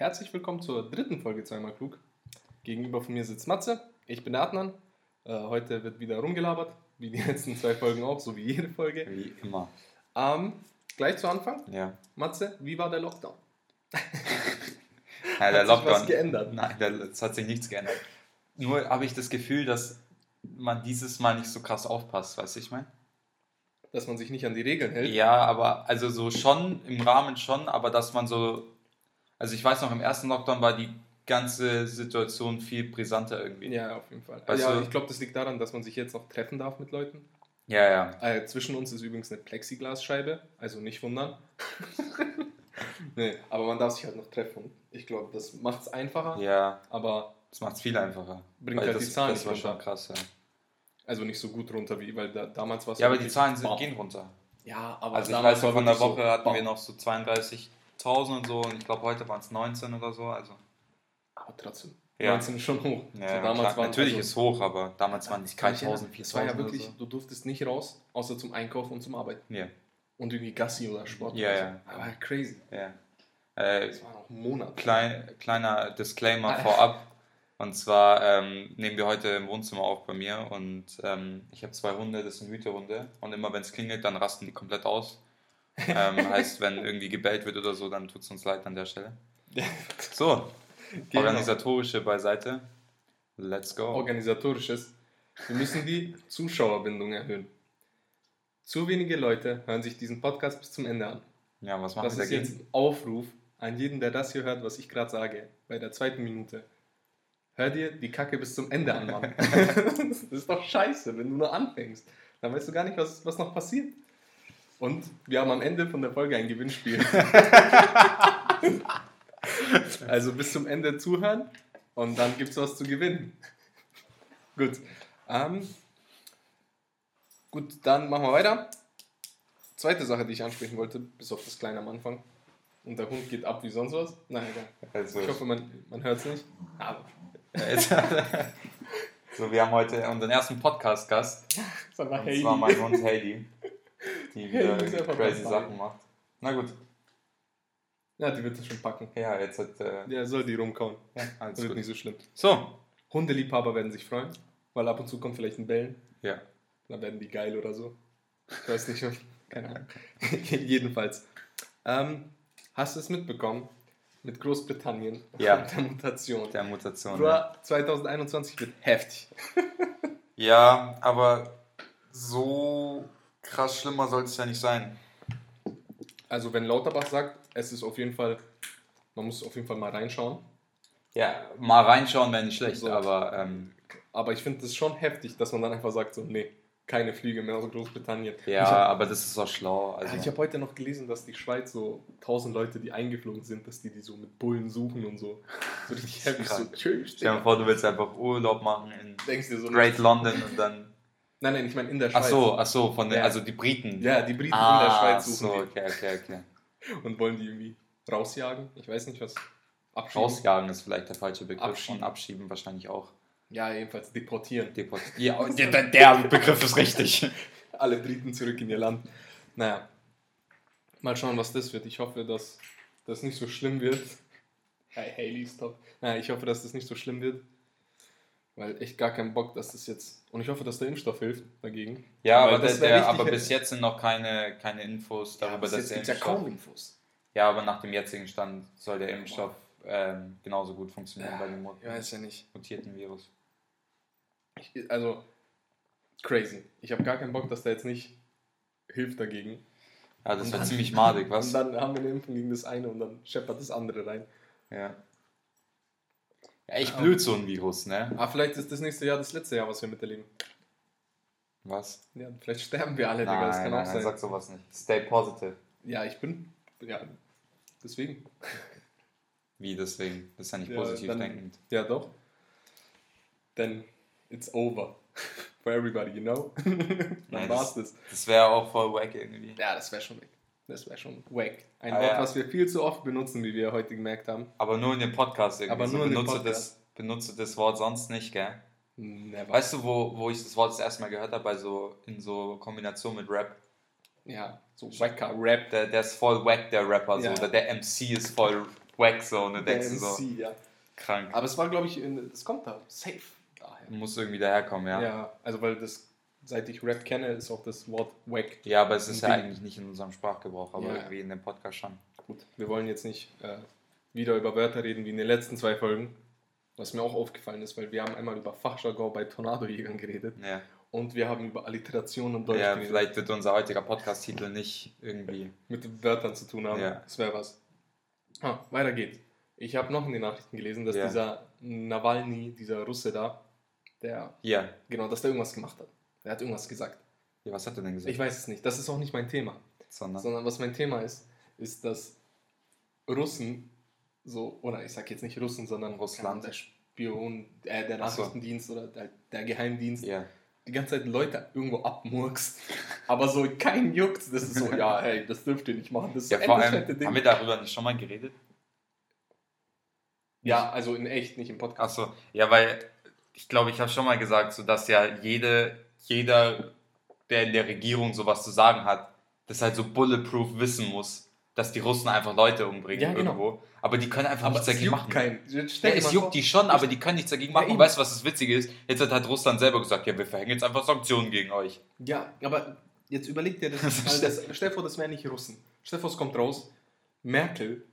Herzlich willkommen zur dritten Folge Zweimal Klug. Gegenüber von mir sitzt Matze, ich bin der Adnan. Äh, heute wird wieder rumgelabert, wie die letzten zwei Folgen auch, so wie jede Folge. Wie immer. Ähm, gleich zu Anfang. Ja. Matze, wie war der Lockdown? ja der Hat sich Lockdown. was geändert? Nein, es hat sich nichts geändert. Nur habe ich das Gefühl, dass man dieses Mal nicht so krass aufpasst, weißt du, ich meine? Dass man sich nicht an die Regeln hält. Ja, aber also so schon, im Rahmen schon, aber dass man so. Also ich weiß noch, im ersten Lockdown war die ganze Situation viel brisanter irgendwie. Ja, auf jeden Fall. Weißt ja, du- ich glaube, das liegt daran, dass man sich jetzt noch treffen darf mit Leuten. Ja, ja. Äh, zwischen uns ist übrigens eine Plexiglasscheibe, also nicht wundern. nee, aber man darf sich halt noch treffen. Ich glaube, das macht es einfacher, Ja, aber das macht es viel einfacher. Bringt halt das, die Zahlen Das war schon krass, ja. also nicht so gut runter, wie, weil da, damals war es Ja, aber die Zahlen sind, gehen runter. Ja, aber Also ich damals weiß war von der wirklich Woche so, hatten bam. wir noch so 32.000 und so und ich glaube heute waren es 19 oder so. Also Aber trotzdem, Ja. 19 ist schon hoch. ja, so, klar, damals waren natürlich also, ist hoch, aber damals waren es ich 3000, erinnern, Es war 4000 ja wirklich, so. du durftest nicht raus, außer zum Einkaufen und zum Arbeiten. Ja, Und irgendwie Gassi oder Sport. Ja, oder so. ja. Aber crazy. ja. Äh, Das war noch ein Monat. klein, kleiner Disclaimer Ah. vorab. Und zwar ähm, nehmen wir heute im Wohnzimmer auf bei mir und ähm, ich habe zwei Hunde, das sind Hütehunde. Und immer wenn es klingelt, dann rasten die komplett aus. Ähm, heißt, wenn irgendwie gebellt wird oder so, dann tut es uns leid an der Stelle. So, Genau. organisatorische beiseite. Let's go. organisatorisches. Wir müssen die Zuschauerbindung erhöhen. Zu wenige Leute hören sich diesen Podcast bis zum Ende an. Ja, was machen Das wir ist dagegen? jetzt ein Aufruf an jeden, der das hier hört, was ich gerade sage, bei der zweiten Minute. Hör dir die Kacke bis zum Ende an, Mann. das ist doch scheiße, wenn du nur anfängst. Dann weißt du gar nicht, was, was noch passiert. Und wir haben am Ende von der Folge ein Gewinnspiel. also bis zum Ende zuhören und dann gibt es was zu gewinnen. Gut. Ähm, gut, dann machen wir weiter. Zweite Sache, die ich ansprechen wollte, bis auf das Kleine am Anfang. Und der Hund geht ab wie sonst was. Nein, egal. Also, Ich hoffe, man, man hört es nicht. Aber so, wir haben heute unseren ersten Podcast-Gast. das war mein Hund Heidi, die wieder crazy. Sachen macht. Na gut, Ja, die wird es schon packen. ja, jetzt hat. Äh, Ja, soll die rumkauen. ja, Das alles wird gut. nicht so schlimm. So, Hundeliebhaber werden sich freuen, weil ab und zu kommt vielleicht ein Bellen. ja. Dann werden die geil oder so. Ich weiß nicht, keine Ahnung. Jedenfalls. Ähm, hast du es mitbekommen? Mit Großbritannien Ja. und der Mutation. Der Mutation. Ja. Bruder, 2021 wird heftig. ja, aber so krass schlimmer soll es ja nicht sein. Also wenn Lauterbach sagt, es ist auf jeden Fall, man muss auf jeden Fall mal reinschauen. Ja, mal reinschauen wäre nicht schlecht, So. aber ähm, Aber ich finde es schon heftig, dass man dann einfach sagt, so, nee, keine Flüge mehr aus Großbritannien. ja, Ich habe aber das ist auch schlau. Also, hab heute noch gelesen, dass die Schweiz so 1000 Leute, die eingeflogen sind, dass die die so mit Bullen suchen und so. So richtig heftig. So, tschüss. stell dir vor, du willst einfach Urlaub machen in. Great London und dann. Nein, nein, ich meine in der Ach Schweiz. so, ach so, von Ja. also die Briten. Ja, die Briten ah, in der Schweiz suchen so, okay, okay, okay. und wollen die irgendwie rausjagen. Ich weiß nicht, was. Abschieben. Rausjagen ist vielleicht der falsche Begriff. Abschieben. Und abschieben wahrscheinlich auch. Ja, jedenfalls deportieren. Deport ja, der, der Begriff ist richtig. Alle Briten zurück in ihr Land. Naja. Mal schauen, was das wird. Ich hoffe, dass das nicht so schlimm wird. Hey, Haley, stop. Naja, ich hoffe, dass das nicht so schlimm wird. Weil echt gar keinen Bock, dass das jetzt. Und ich hoffe, dass der Impfstoff hilft dagegen. Ja, aber, das der, der, aber bis jetzt sind noch keine, keine Infos darüber, bis dass jetzt der gibt's ja Impfstoff. kaum Infos. Ja, aber nach dem jetzigen Stand soll der Impfstoff ähm, genauso gut funktionieren bei dem Ich weiß ja nicht. mutierten Virus. Ich, also, crazy. Ich habe gar keinen Bock, dass der jetzt nicht hilft dagegen. Ja, das Und dann- ziemlich madig, Und was? dann haben wir eine Impfung gegen das eine und dann scheppert das andere rein. Ja. Ja. Echt blöd, so ein Virus, ne? Aber Ah, vielleicht ist das nächste Jahr das letzte Jahr, was wir miterleben. Was? Ja, vielleicht sterben wir alle, Digga. Das kann auch sein. sag sowas nicht. Stay positive. Ja, ich bin. Ja, deswegen. Wie deswegen? Das ist ja nicht Ja, positiv dann- denkend. Ja, doch. Then it's over. For everybody, you know? dann Nein, war's das. Das wäre auch voll wack irgendwie. Ja, das wäre schon weg. Das wäre schon wack. Ein Ah, Wort, ja. was wir viel zu oft benutzen, wie wir heute gemerkt haben. Aber nur in dem Podcast irgendwie. Aber so nur in dem benutze Podcast. Das, benutze das Wort sonst nicht, gell? Never. Weißt du, wo, wo ich das Wort das erste Mal gehört habe? Bei so, in so Kombination mit Rap. Ja, so wacker Rap. Der, der ist voll wack, der Rapper. Ja. So. Der, der MC ist voll wack so und du Der dir so, MC, ja. krank. Aber es war, glaube ich, in- es kommt da safe daher. Muss irgendwie daherkommen. Ja. ja. also weil das, seit ich Rap kenne, ist auch das Wort wack. aber es ist ja eigentlich nicht in unserem Sprachgebrauch, aber Ja. irgendwie in dem Podcast schon. Gut, wir wollen jetzt nicht äh, wieder über Wörter reden wie in den letzten zwei Folgen. Was mir auch aufgefallen ist, weil wir haben einmal über Fachjargon bei Tornadojägern geredet Ja, und wir haben über Alliteration und Deutsch ja geredet. vielleicht wird unser heutiger Podcast-Titel nicht irgendwie. mit Wörtern zu tun haben. Ja. Das wäre was. Ah, weiter geht's. Ich habe noch in den Nachrichten gelesen, dass Ja. dieser Nawalny, dieser Russe da, der, Hier, genau, dass der irgendwas gemacht hat. Der hat irgendwas gesagt. ja, was hat er denn gesagt? Ich weiß es nicht. Das ist auch nicht mein Thema. Sondern, Sondern was mein Thema ist, ist, dass Russen so, oder ich sag jetzt nicht Russen, sondern Russland. der Spion, äh, der Ach so. Nachrichtendienst oder der, der Geheimdienst, ja. die ganze Zeit Leute irgendwo abmurkst, aber so kein juckt. Das ist so, ja, hey, das dürft ihr nicht machen. Das ist ja, so vor allem, Ding. haben wir darüber nicht schon mal geredet? Ja, also in echt, nicht im Podcast. Achso, ja, weil ich glaube, ich habe schon mal gesagt, so dass ja jede, jeder, der in der Regierung sowas zu sagen hat, das halt so bulletproof wissen muss, dass die Russen einfach Leute umbringen Ja, genau. irgendwo. Aber die können einfach aber nichts dagegen machen. keinen. Ja, es juckt die schon, aber die können nichts dagegen machen. eben. Und weißt du, was das Witzige ist? Jetzt hat halt Russland selber gesagt, ja, wir verhängen jetzt einfach Sanktionen gegen euch. Ja, aber jetzt überleg dir das. Also das stell vor, das wären nicht Russen. Stell vor, es kommt raus, Merkel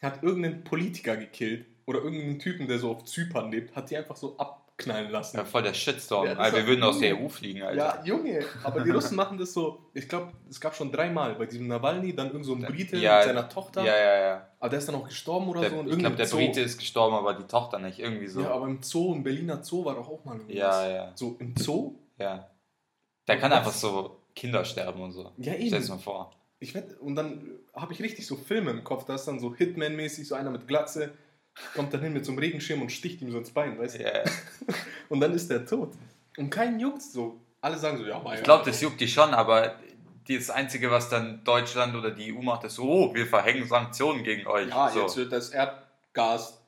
hat irgendeinen Politiker gekillt oder irgendeinen Typen, der so auf Zypern lebt, hat die einfach so abknallen lassen. Ja, voll der Shitstorm. Ja, wir würden aus der EU fliegen, Alter. Ja, Junge, aber die Russen machen das so, ich glaube, es gab schon dreimal bei diesem Nawalny, dann irgend so ein Brite ja, mit seiner Tochter, Ja, ja, ja. aber der ist dann auch gestorben oder Der, so. ich glaube, der Zoo. Brite ist gestorben, aber die Tochter nicht. Irgendwie so. Ja, aber im Zoo, im Berliner Zoo war doch auch mal irgendwas. ja, ja. So im Zoo? ja. Der kann Was? einfach so Kinder sterben und so. Ja, Stell dir das eben. mal vor. Ich werd, und dann habe ich richtig so Filme im Kopf, da ist dann so Hitman-mäßig, so einer mit Glatze, kommt dann hin mit so einem Regenschirm und sticht ihm so ins Bein, weißt du? Ja, ja. Und dann ist der tot. Und keinen juckt so. Alle sagen so, ja, aber Ich glaube, das juckt die schon, aber das Einzige, was dann Deutschland oder die EU macht, ist so, oh, wir verhängen Sanktionen gegen euch. Ja, so. jetzt wird das Erdgas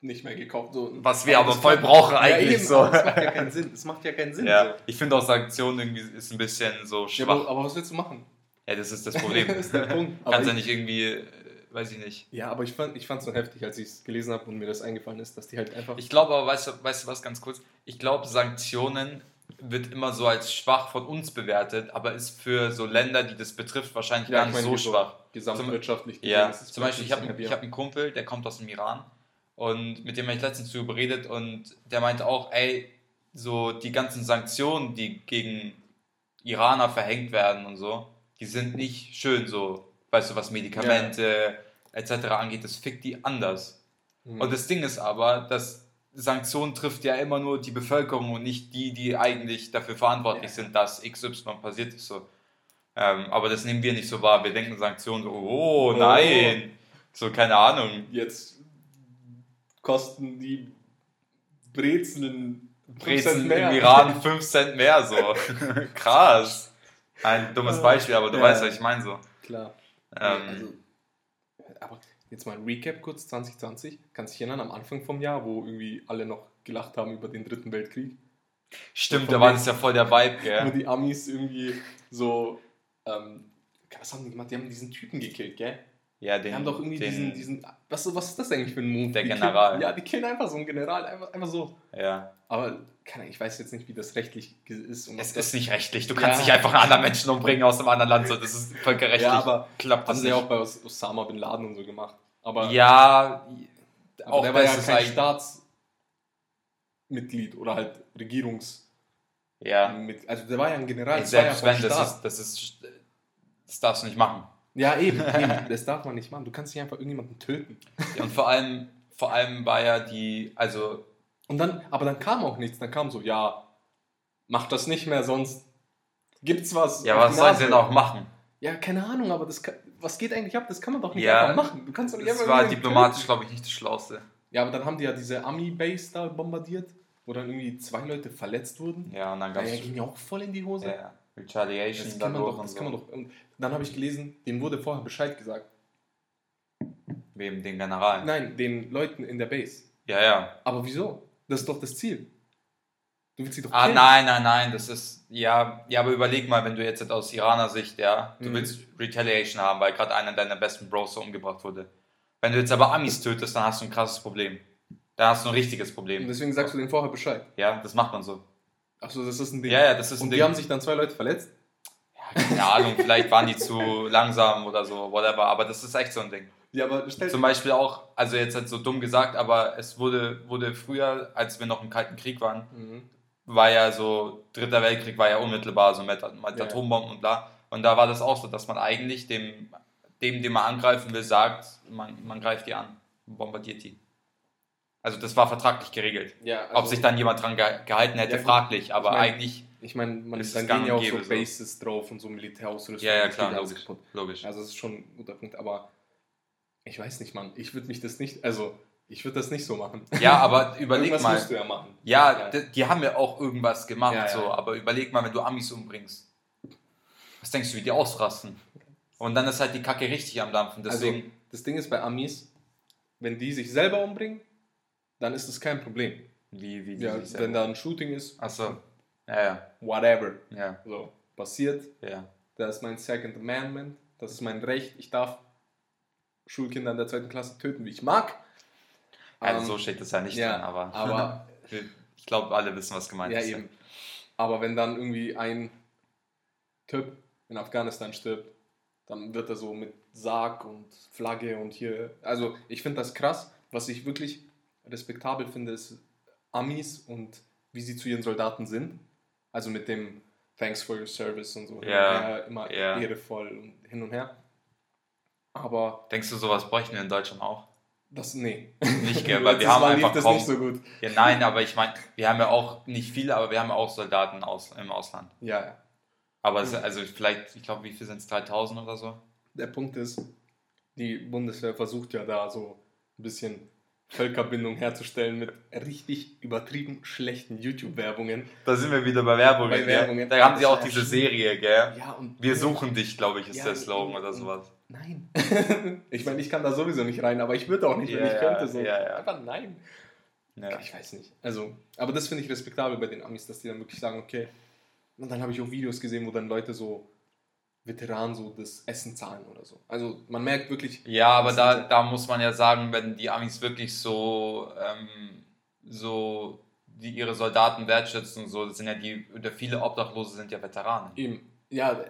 nicht mehr gekauft. So. Was wir aber das voll brauchen ja, eigentlich eben, so. aber Das macht ja keinen Sinn. Das macht ja keinen Sinn. Ja, So. ich finde auch Sanktionen irgendwie ist ein bisschen so Ja, aber, schwach. aber was willst du machen? Ja, das ist das Problem. das ist der Punkt. Aber Kannst ja ich, nicht irgendwie, weiß ich nicht. ja, aber ich fand es ich fand's so heftig, als ich es gelesen habe und mir das eingefallen ist, dass die halt einfach. Ich glaube aber, weißt du, weißt du was ganz kurz? Ich glaube, Sanktionen wird immer so als schwach von uns bewertet, aber ist für so Länder, die das betrifft, wahrscheinlich Ja, gar ich nicht so schwach. gesamtwirtschaftlich Ja, ist es zum Beispiel, ich habe hab einen Kumpel, der kommt aus dem Iran und mit dem habe ich letztens darüber geredet und der meinte auch, ey, so die ganzen Sanktionen, die gegen Iraner verhängt werden und so, die sind nicht schön so, weißt du, was Medikamente etc. angeht, das fickt die anders. Mhm. Und das Ding ist aber, dass Sanktionen trifft ja immer nur die Bevölkerung und nicht die, die eigentlich dafür verantwortlich Ja. sind, dass XY passiert ist. So. Ähm, aber das nehmen wir nicht so wahr. Wir denken Sanktionen so, oh nein, so keine Ahnung. Jetzt kosten die Brezeln Brezen im Iran 5 Cent mehr, so. Krass. Ein dummes Beispiel, aber du Ja. weißt, was ich meine so. Klar. Ähm, also, aber jetzt mal ein Recap kurz 2020. Kannst du dich erinnern, am Anfang vom Jahr, wo irgendwie alle noch gelacht haben über den dritten Weltkrieg? stimmt, da war das ja voll der Vibe, Wo gell? die Amis irgendwie so. Ähm, was haben die gemacht? Die haben diesen Typen gekillt, gell? Ja, Die den, haben doch irgendwie den, diesen, diesen. Was, was ist das eigentlich für ein Move? Der Die killen- General. Ja, die killen einfach so einen General, einfach, einfach so. Ja. Aber keine, ich weiß jetzt nicht, wie das rechtlich ist. Es ob das- ist nicht rechtlich. Du kannst Ja. nicht einfach einen anderen Menschen umbringen aus einem anderen Land. So. Das ist völkerrechtlich. Ja, aber klappt haben das sie ja auch bei Os- Osama Bin Laden und so gemacht. Aber, Ja, aber auch der war ja ist kein Staatsmitglied oder halt Regierungs. ja. Mit, also der war ja ein General. Selbst wenn, das ist, das ist, das darfst du nicht machen. Ja, eben, eben. Das darf man nicht machen. Du kannst nicht einfach irgendjemanden töten. Und vor allem, vor allem war ja die, also, Und dann, aber dann kam auch nichts. Dann kam so, ja, mach das nicht mehr, sonst gibt's was. ja, was sollen sie denn auch machen? Ja, keine Ahnung, aber das kann, was geht eigentlich ab? Das kann man doch nicht Ja, einfach machen. Du kannst doch nicht Das war diplomatisch, glaube ich, nicht das Schlauste. Ja, aber dann haben die ja diese Army-Base da bombardiert, wo dann irgendwie zwei Leute verletzt wurden. Ja, und dann Ja, gab ja, es ging ja auch voll in die Hose. ja, Retaliation Das kann man doch, und das so. kann man doch. Und dann habe ich gelesen, denen wurde vorher Bescheid gesagt. Wem, den General. Nein, den Leuten in der Base. Ja, ja. Aber wieso? Das ist doch das Ziel. Du willst sie doch Ah, killen. nein, nein, nein, das ist, ja, ja, aber überleg mal, wenn du jetzt aus Iraner Sicht, ja, du Mhm. willst Retaliation haben, weil gerade einer deiner besten Bros so umgebracht wurde. Wenn du jetzt aber Amis tötest, dann hast du ein krasses Problem. Dann hast du ein richtiges Und Problem. deswegen sagst du denen vorher Bescheid. Ja, das macht man so. Achso, das ist ein Ding. Ja, ja, das ist ein Und Ding. die haben sich dann zwei Leute verletzt? Keine Ahnung, vielleicht waren die zu langsam oder so, whatever, aber das ist echt so ein Ding. Ja, aber stell Zum Beispiel auch, also jetzt halt so dumm gesagt, aber es wurde, wurde früher, als wir noch im Kalten Krieg waren, Mhm. war ja so, Dritter Weltkrieg war ja unmittelbar, so mit, mit Ja. Atombomben und bla. Und da war das auch so, dass man eigentlich dem, dem, den man angreifen will, sagt, man, man greift die an, bombardiert die. Also das war vertraglich geregelt. Ja, Ob sich dann jemand dran ge gehalten hätte, Also Ja, fraglich, aber ich mein, eigentlich, Ich meine, man ist dann gehen ja auch so gäbe so. Bases drauf und so Militärausrüstung. ja, ja, klar, logisch, logisch. Also das ist schon ein guter Punkt, aber ich weiß nicht, Mann. Ich würde mich das nicht, also ich würde das nicht so machen. Ja, aber überleg mal. musst du ja machen. Ja, Die, die haben ja auch irgendwas gemacht, Ja, ja. so, aber überleg mal, wenn du Amis umbringst. Was denkst du, wie die ausrasten? Und dann ist halt die Kacke richtig am Dampfen. Deswegen, Also das Ding ist bei Amis, wenn die sich selber umbringen, dann ist das kein Problem. wie, wie die Ja, wenn da ein Shooting ist, Achso. Ja, ja, whatever, ja, so passiert, ja. das ist mein Second Amendment, das ist mein Recht, ich darf Schulkinder in der zweiten Klasse töten, wie ich mag. Also Ähm, so steht das ja nicht ja, drin, aber, aber ich glaube, alle wissen, was gemeint Ja, ist. eben. Aber wenn dann irgendwie ein Typ in Afghanistan stirbt, dann wird er so mit Sarg und Flagge und hier. Also, ich finde das krass. Was ich wirklich respektabel finde, ist Amis und wie sie zu ihren Soldaten sind. Also mit dem Thanks for your service und so. und Ja, her, immer ja. ehrevoll und hin und her. Aber Denkst du, sowas bräuchten wir in Deutschland auch? das, nee. Nicht, gell, weil wir haben Mal einfach das kaum... nicht so gut. Ja, nein, aber ich meine, wir haben ja auch nicht viele, aber wir haben ja auch Soldaten aus, im Ausland. Ja, ja. Aber es, also vielleicht, ich glaube, wie viel sind es? 3000 oder so? der Punkt ist, die Bundeswehr versucht ja da so ein bisschen Völkerbindung herzustellen mit richtig übertrieben schlechten YouTube-Werbungen. Da sind wir wieder bei Werbung. Bei? Werbungen. Da haben sie auch diese. Serie, gell? Ja, und Wir suchen dich, glaube ich, ist Ja, der Slogan oder sowas. Nein. ich meine, ich kann da sowieso nicht rein, aber ich würde auch nicht, wenn Ja, ich könnte. So. ja, ja. Einfach nein. Ich weiß nicht. Also, aber das finde ich respektabel bei den Amis, dass die dann wirklich sagen, okay. Und dann habe ich auch Videos gesehen, wo dann Leute so Veteranen so das Essen zahlen oder so. Also man merkt wirklich, Ja, aber da, da muss man ja sagen, wenn die Amis wirklich so, ähm, so die ihre Soldaten wertschätzen und so, das sind ja die, oder viele Obdachlose sind ja Veteranen. Eben, ja,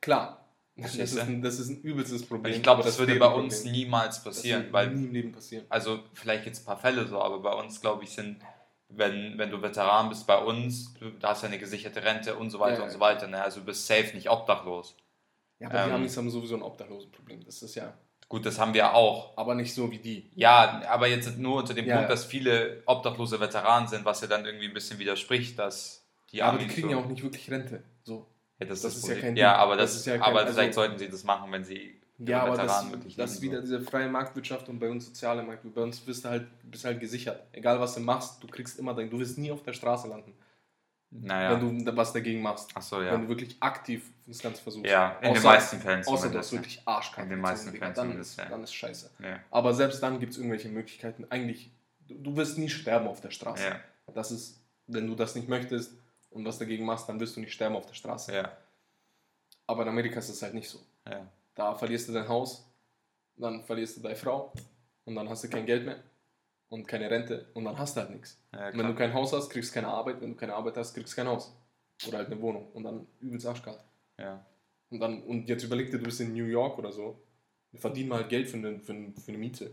klar. Das ist, ein, das ist ein übelstes Problem. Ich glaube, aber das würde bei uns Problem. niemals Das passieren, wird weil nie im Leben passieren. also vielleicht jetzt ein paar Fälle so, aber bei uns, glaube ich, sind, wenn, wenn du Veteran bist bei uns, du da hast ja eine gesicherte Rente und so weiter Ja, und so weiter. Ne? Also du bist safe nicht obdachlos. Ja, aber die Ähm. Amis haben sowieso ein Obdachlosenproblem. Das ist ja, Gut, das haben wir auch. aber nicht so wie die. Ja, aber jetzt nur unter dem Ja, Punkt, dass viele obdachlose Veteranen sind, was ja dann irgendwie ein bisschen widerspricht, dass die aber die Amis kriegen so, ja auch nicht wirklich Rente. So. Ja, das, das ist, ist ja kein Ja, aber, Das das, ist ja kein- aber also- vielleicht sollten sie das machen, wenn sie Ja, aber das, das ist wieder so. diese freie Marktwirtschaft und bei uns soziale Markt. Bei uns bist du halt, bist halt gesichert. Egal was du machst, du kriegst immer dein, du wirst nie auf der Straße landen, Naja. wenn du was dagegen machst. Ach so, Wenn ja. du wirklich aktiv das Ganze versuchst. Ja, in den Außer- meisten Fällen Außer du hast wirklich arschkacke. In den meisten Fällen dann, ist, ja. dann ist scheiße. Ja. Aber selbst dann gibt es irgendwelche Möglichkeiten. Eigentlich, du, du wirst nie sterben auf der Straße. Ja, Das ist, wenn du das nicht möchtest und was dagegen machst, dann wirst du nicht sterben auf der Straße. ja, Aber in Amerika ist es halt nicht so. ja. Da verlierst du dein Haus, dann verlierst du deine Frau und dann hast du kein Geld mehr und keine Rente und dann hast du halt nichts. ja wenn du kein Haus hast, kriegst du keine Arbeit. Wenn du keine Arbeit hast, kriegst du kein Haus. Oder halt eine Wohnung. Und dann übelst arschkalt. ja. Und, dann, und jetzt überleg dir, du bist in New York oder so. Wir verdienen mal Geld für eine, für eine, für eine Miete.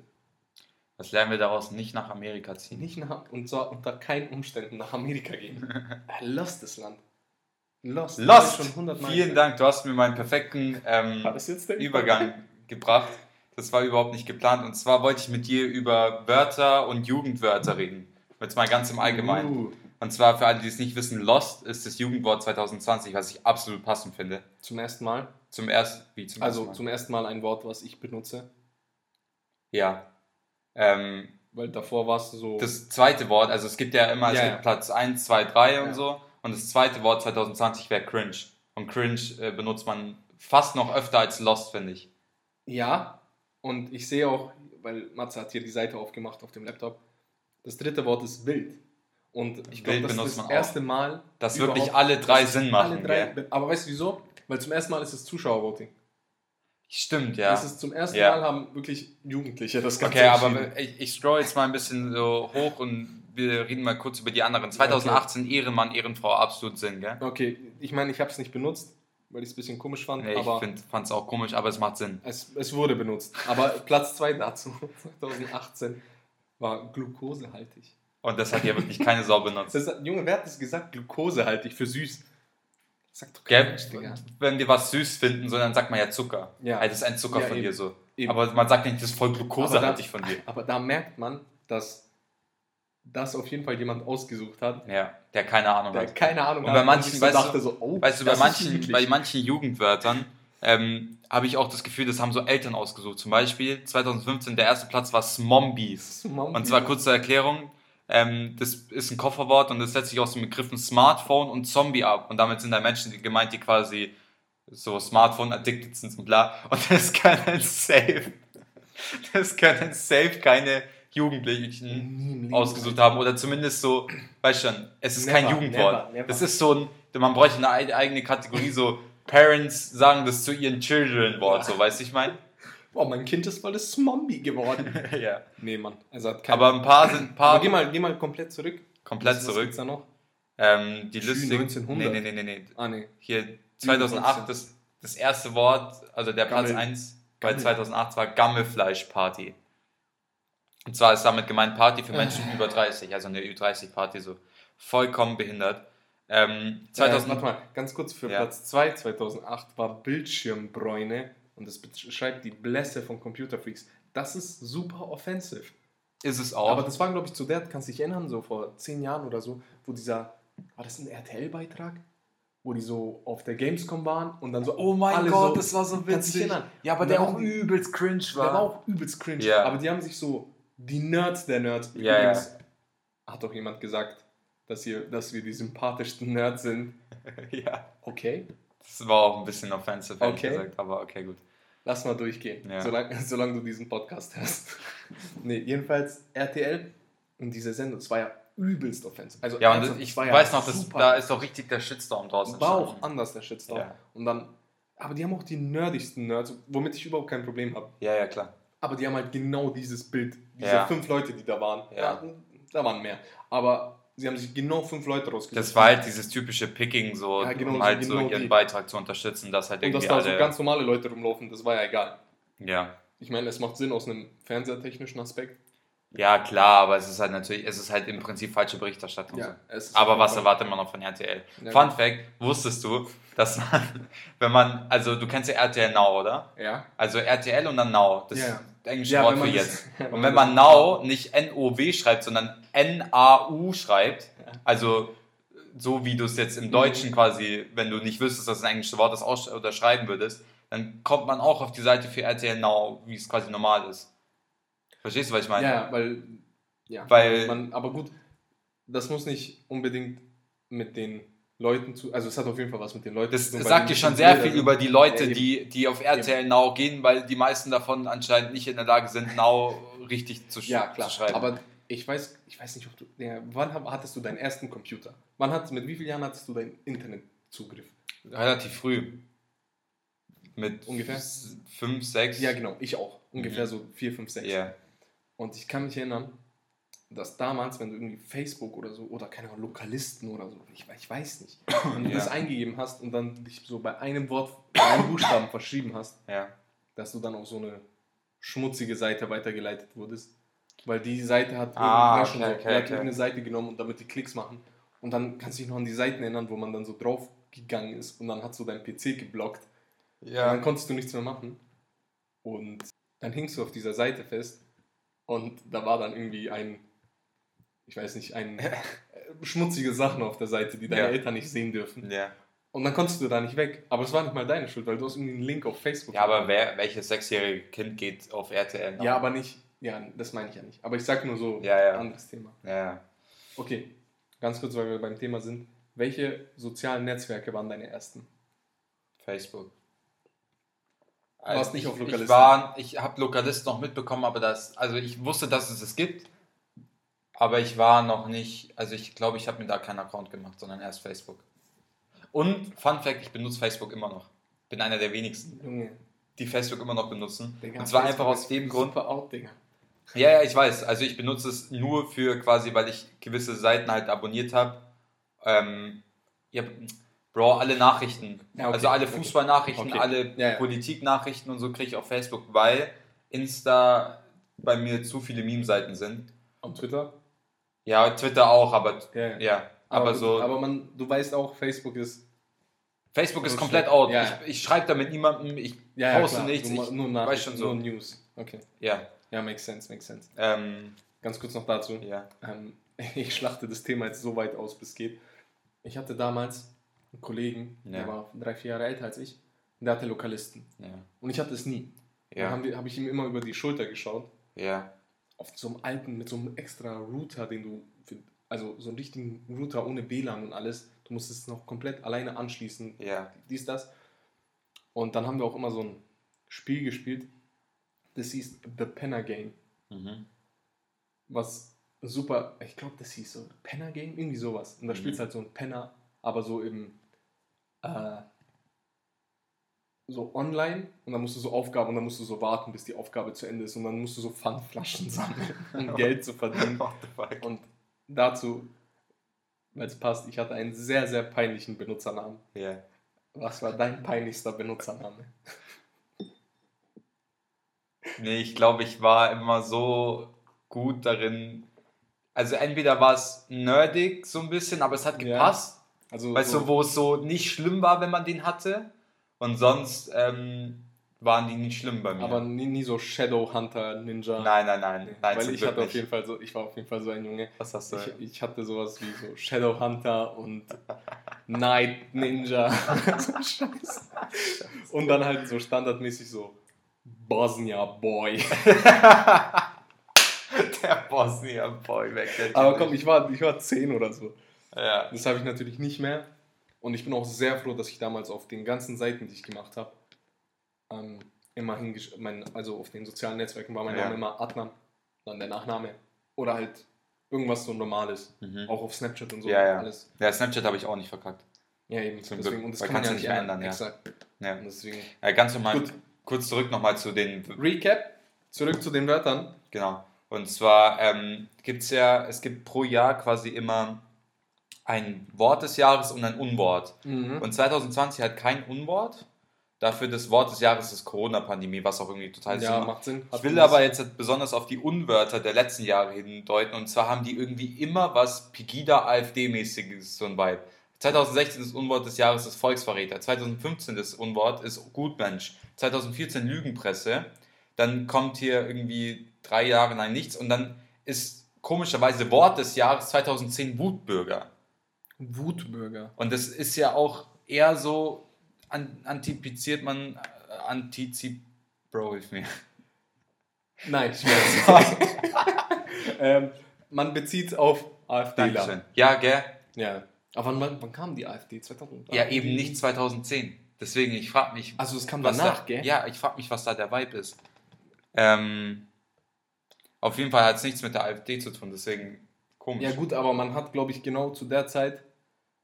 Was lernen wir daraus? Nicht nach Amerika ziehen. Nicht nach, und zwar unter keinen Umständen nach Amerika gehen. Lost das Land. Lost. Lost! Das ist schon 100 Mal Vielen. Dank, du hast mir meinen perfekten ähm, Übergang gebracht. Das war überhaupt nicht geplant. Und zwar wollte ich mit dir über Wörter und Jugendwörter reden. Jetzt mal ganz im Allgemeinen. Uh, Und zwar für alle, die es nicht wissen, Lost ist das Jugendwort 2020, was ich absolut passend finde. zum ersten Mal. Zum ersten, wie zum Also ersten Mal? zum ersten Mal ein Wort, was ich benutze. ja. Ähm, Weil davor warst du so. das zweite Wort, also es gibt ja immer es Ja, gibt ja. Platz 1, 2, 3 und Ja. so. Und das zweite Wort 2020 wäre cringe. Und cringe äh, benutzt man fast noch öfter als Lost, finde ich. Ja, und ich sehe auch, weil Matze hat hier die Seite aufgemacht auf dem Laptop, das dritte Wort ist wild. Und ich glaube, das ist das erste Mal. Dass wirklich alle drei Sinn machen. alle drei, gell? Aber weißt du wieso? Weil zum ersten Mal ist es Zuschauervoting. Stimmt, ja. Das ist zum ersten Ja. Mal haben wirklich Jugendliche das Ganze Okay, aber ich, ich scroll jetzt mal ein bisschen so hoch und wir reden mal kurz über die anderen. 2018 Ehrenmann, Ehrenfrau, absolut Sinn, gell? Okay, ich meine, ich habe es nicht benutzt, weil ich es ein bisschen komisch fand, Nee, aber ich fand es auch komisch, aber es macht Sinn. es, es wurde benutzt. Aber Platz 2 dazu, 2018, war glukosehaltig. Und das hat ja wirklich keine Sau benutzt. Das, Junge, wer hat das gesagt? Glukosehaltig für süß. Sagt doch kein? Mensch, Digga. Wenn wir was süß finden, so, dann sagt man ja Zucker. Ja. Hey, das ist ein Zucker Ja, von eben. dir so. Eben. Aber man sagt nicht, das ist voll glukosehaltig Aber von dir. Aber da merkt man, dass das auf jeden Fall jemand ausgesucht hat, Ja, der keine Ahnung der hat. keine Ahnung Und bei manchen, sich weißt dachte so, oh, Weißt du, bei manchen, bei manchen Jugendwörtern ähm, habe ich auch das Gefühl, das haben so Eltern ausgesucht. Zum Beispiel 2015 der erste Platz war Smombies. Smombies. Und zwar kurz zur Erklärung. Ähm, das ist ein Kofferwort und das setzt sich aus den Begriffen Smartphone und Zombie ab. Und damit sind da Menschen die gemeint, die quasi so Smartphone-addicted sind und bla. Und das können safe, das können safe keine Jugendlichen ausgesucht haben oder zumindest so, weißt schon, es ist Never, kein Jugendwort. never, never. Das ist so ein, man bräuchte eine ei- eigene Kategorie, so Parents sagen das zu ihren Children Wort, so, weißt du, ich meine? Boah, mein Kind ist voll das Zombie geworden. ja. nee, Mann. Also hat Aber ein paar sind, ein paar Aber geh mal, geh mal komplett zurück. komplett Was- was zurück. gibt's da noch? Ähm, die Liste. 1900. Nee, nee, nee, nee, nee. Ah, nee. Hier 2008, das, das erste Wort, also der Platz Gammel. 1 bei Gammel. 2008 war Gammelfleischparty. Und zwar ist damit gemeint Party für Menschen über 30, also eine Ü30-Party, so vollkommen behindert. Ähm, 2000, Äh, warte mal, ganz kurz für Ja. Platz 2 2008 war Bildschirmbräune und das beschreibt die Blässe von Computer Freaks. Das ist super offensive. ist es auch. Aber das war, glaube ich, zu der, kannst du dich erinnern, so vor zehn Jahren oder so, wo dieser, war das ein RTL-Beitrag? Wo die so auf der Gamescom waren und dann so. oh mein Gott, so, das war so kannst dich witzig. erinnern? Ja, aber der auch übelst cringe Der war. war auch übelst cringe. Ja. Aber die haben sich so, die Nerds der Nerds. Ja, Übrigens hat doch jemand gesagt, dass, hier, dass wir die sympathischsten Nerds sind. ja. Okay, Das war auch ein bisschen offensive, ehrlich Okay. gesagt, aber okay, gut. lass mal durchgehen, Ja. solange, solange du diesen Podcast hörst. nee, jedenfalls RTL und diese Sendung, es war ja übelst offensiv. Also Ja, und ernsthaft, ich ja weiß noch, dass, da ist doch richtig der Shitstorm draußen war auch anders der Shitstorm. Ja. Und dann, aber die haben auch die nerdigsten Nerds, womit ich überhaupt kein Problem habe. Ja, ja, klar. Aber die haben halt genau dieses Bild, diese Ja. fünf Leute, die da waren. Ja. da waren mehr. Aber sie haben sich genau fünf Leute rausgesucht. Das war halt dieses typische Picking, so, Ja, genau, um so halt so genau ihren die. Beitrag zu unterstützen, dass halt Und dass irgendwie da so ganz normale Leute rumlaufen, das war ja egal. ja. Ich meine, es macht Sinn aus einem fernsehertechnischen Aspekt. ja, klar, aber es ist halt natürlich, es ist halt im Prinzip falsche Berichterstattung. so. ist Aber was erwartet man noch von RTL? Ja, Fun gut. Fact, wusstest du, dass man, wenn man, also du kennst ja RTL Now, oder? Ja. Also RTL und dann Now, das Ja, ja. ist das englische Ja, Wort für das- jetzt. Und wenn man das- Now nicht N-O-W schreibt, sondern N-A-U schreibt, also so wie du es jetzt im Deutschen quasi, wenn du nicht wüsstest, dass ein englisches Wort ist, aussch- oder schreiben würdest, dann kommt man auch auf die Seite für RTL Now, wie es quasi normal ist. Verstehst du, was ich meine? Ja, weil. Ja, Weil- Man, aber gut, das muss nicht unbedingt mit den Leuten zu. Also, es hat auf jeden Fall was mit den Leuten Das zu tun. weil sagt dir schon sehr viel über die Leute, Ja, eben. die, die auf RTL Now gehen, weil die meisten davon anscheinend nicht in der Lage sind, Now richtig zu, sch Ja, klar. zu schreiben. Aber ich weiß, ich weiß nicht, ob du. Ja, wann hattest du deinen ersten Computer? Wann hat, mit wie vielen Jahren hattest du deinen Internetzugriff? Relativ früh. Mit Ungefähr? s- fünf, sechs. Ja, genau, ich auch. Ungefähr Mhm. so vier, fünf, sechs. Ja. Und ich kann mich erinnern, dass damals, wenn du irgendwie Facebook oder so, oder keine Ahnung, Lokalisten oder so, ich, ich weiß nicht, wenn du Ja. das eingegeben hast und dann dich so bei einem Wort, bei einem Buchstaben verschrieben hast, ja. dass du dann auf so eine schmutzige Seite weitergeleitet wurdest. Weil die Seite hat, Ah, irgendeine- schon okay, so, okay, okay. irgendeine Seite genommen und damit die Klicks machen. Und dann kannst du dich noch an die Seiten erinnern, wo man dann so drauf gegangen ist und dann hat so dein PC geblockt. Und dann konntest du nichts mehr machen. Und dann hingst du auf dieser Seite fest und da war dann irgendwie ein, ich weiß nicht, ein äh, schmutzige Sachen auf der Seite, die deine Ja. Eltern nicht sehen dürfen. Ja. Und dann konntest du da nicht weg. Aber es war nicht mal deine Schuld, weil du hast irgendwie einen Link auf Facebook. ja, aber wer, welches sechsjährige Kind geht auf RTL? Now? Ja, aber nicht. Ja, das meine ich ja nicht. Aber ich sag nur so, Ja, ja. anderes Thema. Ja. Okay, ganz kurz, weil wir beim Thema sind. Welche sozialen Netzwerke waren deine ersten? Facebook. warst nicht ich, auf Lokalisten? Ich, war- ich habe Lokalist noch mitbekommen, aber das, also ich wusste, dass es es gibt, aber ich war noch nicht, also ich glaube, ich habe mir da keinen Account gemacht, sondern erst Facebook. Und Fun Fact, ich benutze Facebook immer noch. Bin einer der wenigsten. Junge, die Facebook immer noch benutzen. Digga, und zwar Facebook einfach aus dem Grund. Out, Digga. Ja, ja, ich weiß. Also ich benutze es nur für quasi, weil ich gewisse Seiten halt abonniert habe. Ähm, ja, Bro, alle Nachrichten. Ja, okay, Also alle. Fußballnachrichten, Okay. alle Ja, ja. Politiknachrichten und so kriege ich auf Facebook, weil Insta bei mir zu viele Meme-Seiten sind. Und Twitter? Ja, Twitter auch, aber Ja, ja. Aber, gut, so, Aber man, du weißt auch, Facebook ist. Facebook ist komplett out. Ja. Ich, ich schreibe da mit niemandem, ich Ja, poste nichts. Nur, Ich, nur, weiß Nachrichten, schon so. nur News. Okay. ja, Ja, makes sense, makes sense. ähm, Ganz kurz noch dazu. ja. Ähm, ich schlachte das Thema jetzt so weit aus, bis es geht. Ich hatte damals einen Kollegen, der Ja. war drei, vier Jahre älter als ich, und der hatte Lokalisten. Ja, Und ich hatte es nie. Dann ja, habe wir- hab ich ihm immer über die Schulter geschaut. ja, Auf so einem alten, mit so einem extra Router, den du, für, also so einen richtigen Router ohne WLAN und alles. Du musst es noch komplett alleine anschließen. ja, Dies, das. Und dann haben wir auch immer so ein Spiel gespielt. Das hieß The Penner Game. mhm. was super, ich glaube, das hieß so Penner Game, irgendwie sowas. Und da Mhm. spielst halt so ein Penner, aber so im äh, so online und dann musst du so Aufgaben und dann musst du so warten, bis die Aufgabe zu Ende ist und dann musst du so Pfandflaschen sammeln, um Geld zu verdienen. Und dazu, weil es passt, ich hatte einen sehr, sehr peinlichen Benutzernamen. Ja. Was war dein peinlichster Benutzername? Nee, ich glaube, ich war immer so gut darin. Also entweder war es nerdig so ein bisschen, aber es hat gepasst. Also Weißt so, du, wo es so nicht schlimm war, wenn man den hatte. Und sonst ähm, waren die nicht schlimm bei mir. aber nie, nie so Shadowhunter Ninja. nein, nein, nein. Nee, nein weil ich hatte auf jeden Fall so, ich war auf jeden Fall so ein Junge. Was hast du? Ich, ich hatte sowas wie so Shadowhunter und Night Ninja. Scheiße. Und dann halt so standardmäßig so Bosnia Boy. Der Bosnia Boy weg. Aber komm, ich war, ich war 10 oder so. Ja. Das habe ich natürlich nicht mehr. Und ich bin auch sehr froh, dass ich damals auf den ganzen Seiten, die ich gemacht habe, ähm, immer hingesch... Mein, also auf den sozialen Netzwerken war mein Ja. Name immer Adnan, dann der Nachname. Oder halt irgendwas so Normales. Mhm. Auch auf Snapchat und so. Ja, ja. Alles. Ja, Snapchat habe ich auch nicht verkackt. Ja, eben. Zum deswegen, Glück. und das Weil kann man ja nicht ändern. ja. Exakt. Ja. Und deswegen. Äh, ganz normal, Gut. kurz zurück nochmal zu den Recap. Zurück zu den Wörtern. Genau. Und zwar ähm, gibt es ja, es gibt pro Jahr quasi immer ein Wort des Jahres und ein Unwort. Mhm. Und 2020 hat kein Unwort. Dafür das Wort des Jahres ist Corona-Pandemie, was auch irgendwie total ja, Sinn macht. Sinn. Ich will aber jetzt besonders auf die Unwörter der letzten Jahre hindeuten. Und zwar haben die irgendwie immer was Pegida-AfD-mäßiges, so ein Vibe. 2016 das Unwort des Jahres ist Volksverräter. 2015 das Unwort ist Gutmensch. 2014 Lügenpresse. Dann kommt hier irgendwie drei Jahre lang nichts. Und dann ist komischerweise Wort des Jahres 2010 Wutbürger. Wutbürger. Und das ist ja auch eher so, an, antipiziert man, äh, antizip... Bro, hilf mir. Nein, Schmerz. ähm, man bezieht auf AfDler. Dankeschön. Ja, gell? Ja. Aber wann, wann, kam die AfD? 2000? Ja, eben nicht 2010. Deswegen, ich frage mich, Also es kam danach, da, gell? Ja, ich frage mich, was da der Vibe ist. Ähm, auf jeden Fall hat es nichts mit der AfD zu tun, deswegen komisch. Ja gut, aber man hat, glaube ich, genau zu der Zeit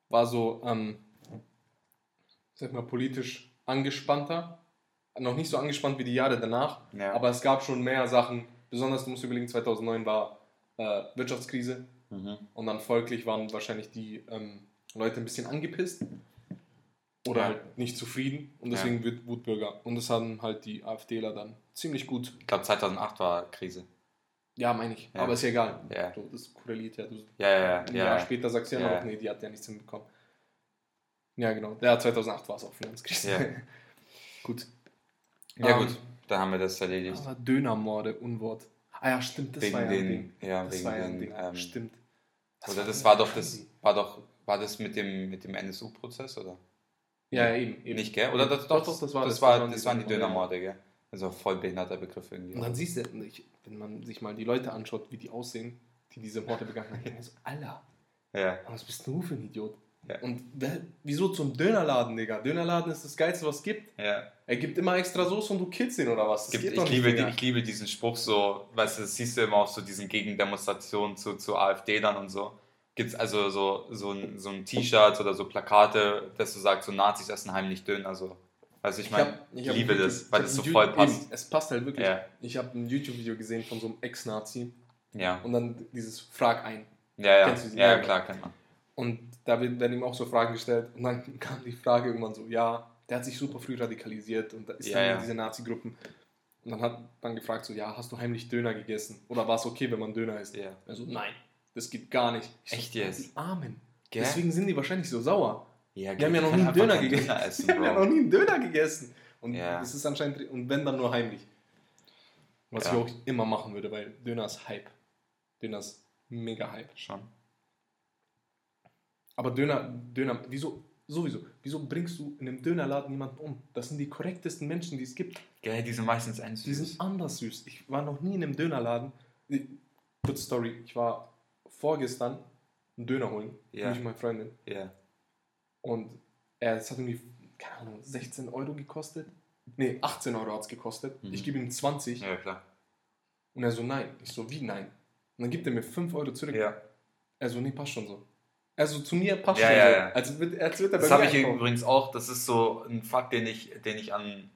war so, ähm, sag mal, politisch angespannter. Noch nicht so angespannt wie die Jahre danach, Ja. aber es gab schon mehr Sachen. Besonders, du musst überlegen, 2009 war äh, Wirtschaftskrise Mhm. und dann folglich waren wahrscheinlich die ähm, Leute ein bisschen angepisst oder Ja. halt nicht zufrieden und deswegen wird Wutbürger. Und das haben halt die AfDler dann ziemlich gut. Ich glaube, 2008 war Krise. Ja, meine ich. Ja. Aber ist ja egal. Ja. So, das korreliert ja. Du, Ja, ja, ja. ein ja. Jahr später sagst du ja, noch, nee, die hat ja nichts hinbekommen. Ja, genau. Ja, 2008 war es auch Finanzkrise. Ja. gut. Ja, Ähm, gut, da haben wir das erledigt. Aber Dönermorde, Unwort. Ah ja, stimmt, das wegen war ja ein den, Ding. ja, Das wegen war ja ein Ding. ähm, stimmt. oder das war war doch das, war doch, war das mit dem, mit dem NSU-Prozess, oder? Ja, ja, eben, eben. Nicht, gell? Oder das, Doch, doch, doch, das war das, das, war, das waren das die Dönermorde, gell? Also voll behinderter Begriff irgendwie. Und dann siehst du, wenn man sich mal die Leute anschaut, wie die aussehen, die diese Morde begangen haben, denkt man so, Alter, ja, was bist du für ein Idiot? Ja. Und wer, wieso zum Dönerladen, Digga? Dönerladen ist das Geilste, was es gibt. ja. Er gibt immer extra Soße und du killst ihn oder was? Gibt, ich, nicht, liebe, Digga. ich liebe diesen Spruch so, weißt du, das siehst du immer auf so diesen Gegendemonstrationen zu, zu AfD dann und so. Gibt es also so, so ein, so ein T-Shirt oder so Plakate, das so sagt, so Nazis essen heimlich Döner, so Also ich Ich meine, ich, liebe das, weil hab so voll passt. Eben, es passt halt wirklich. Ja. Ich habe ein YouTube-Video gesehen von so einem Ex-Nazi Ja. und dann dieses Frag ein. Ja, ja. Kennst du? Ja, Ja. ja, klar, kennt man. Und da werden ihm auch so Fragen gestellt und dann kam die Frage irgendwann so, ja, der hat sich super früh radikalisiert und da ist Ja, dann ja. in diese Nazi-Gruppen. Und dann hat dann gefragt so, ja, hast du heimlich Döner gegessen? Oder war es okay, wenn man Döner isst? Ja. Also nein, das geht gar nicht. Ich Echt so, jetzt? Die Armen. Gell? Deswegen sind die wahrscheinlich so sauer. Ja, Die haben ja die noch nie einen Döner gegessen. Döner essen, die haben ja noch nie einen Döner gegessen. Und Ja. das ist anscheinend, und wenn dann nur heimlich. Was Ja. ich auch immer machen würde, weil Döner ist Hype. Döner ist mega Hype. Schon. Aber Döner, Döner, wieso, sowieso, wieso bringst du in einem Dönerladen jemanden um? Das sind die korrektesten Menschen, die es gibt. Gell, die sind meistens ein Die süß. sind anders süß. Ich war noch nie in einem Dönerladen. Kurz Story, ich war vorgestern einen Döner holen, Ja. mich und meine Freundin. Ja. Und er, es hat irgendwie, keine Ahnung, 16 Euro gekostet. Nee, 18 Euro hat es gekostet. Mhm. Ich gebe ihm 20 Ja, klar. und er so, nein. Ich so, wie nein? Und dann gibt er mir 5 Euro zurück. Ja. Er so, nee, passt schon so. Also zu mir passt Ja, schon ja, so. ja. Als, wird, als wird er Das habe ich einkaufen. übrigens auch. Das ist so ein Fakt, den ich, den ich an.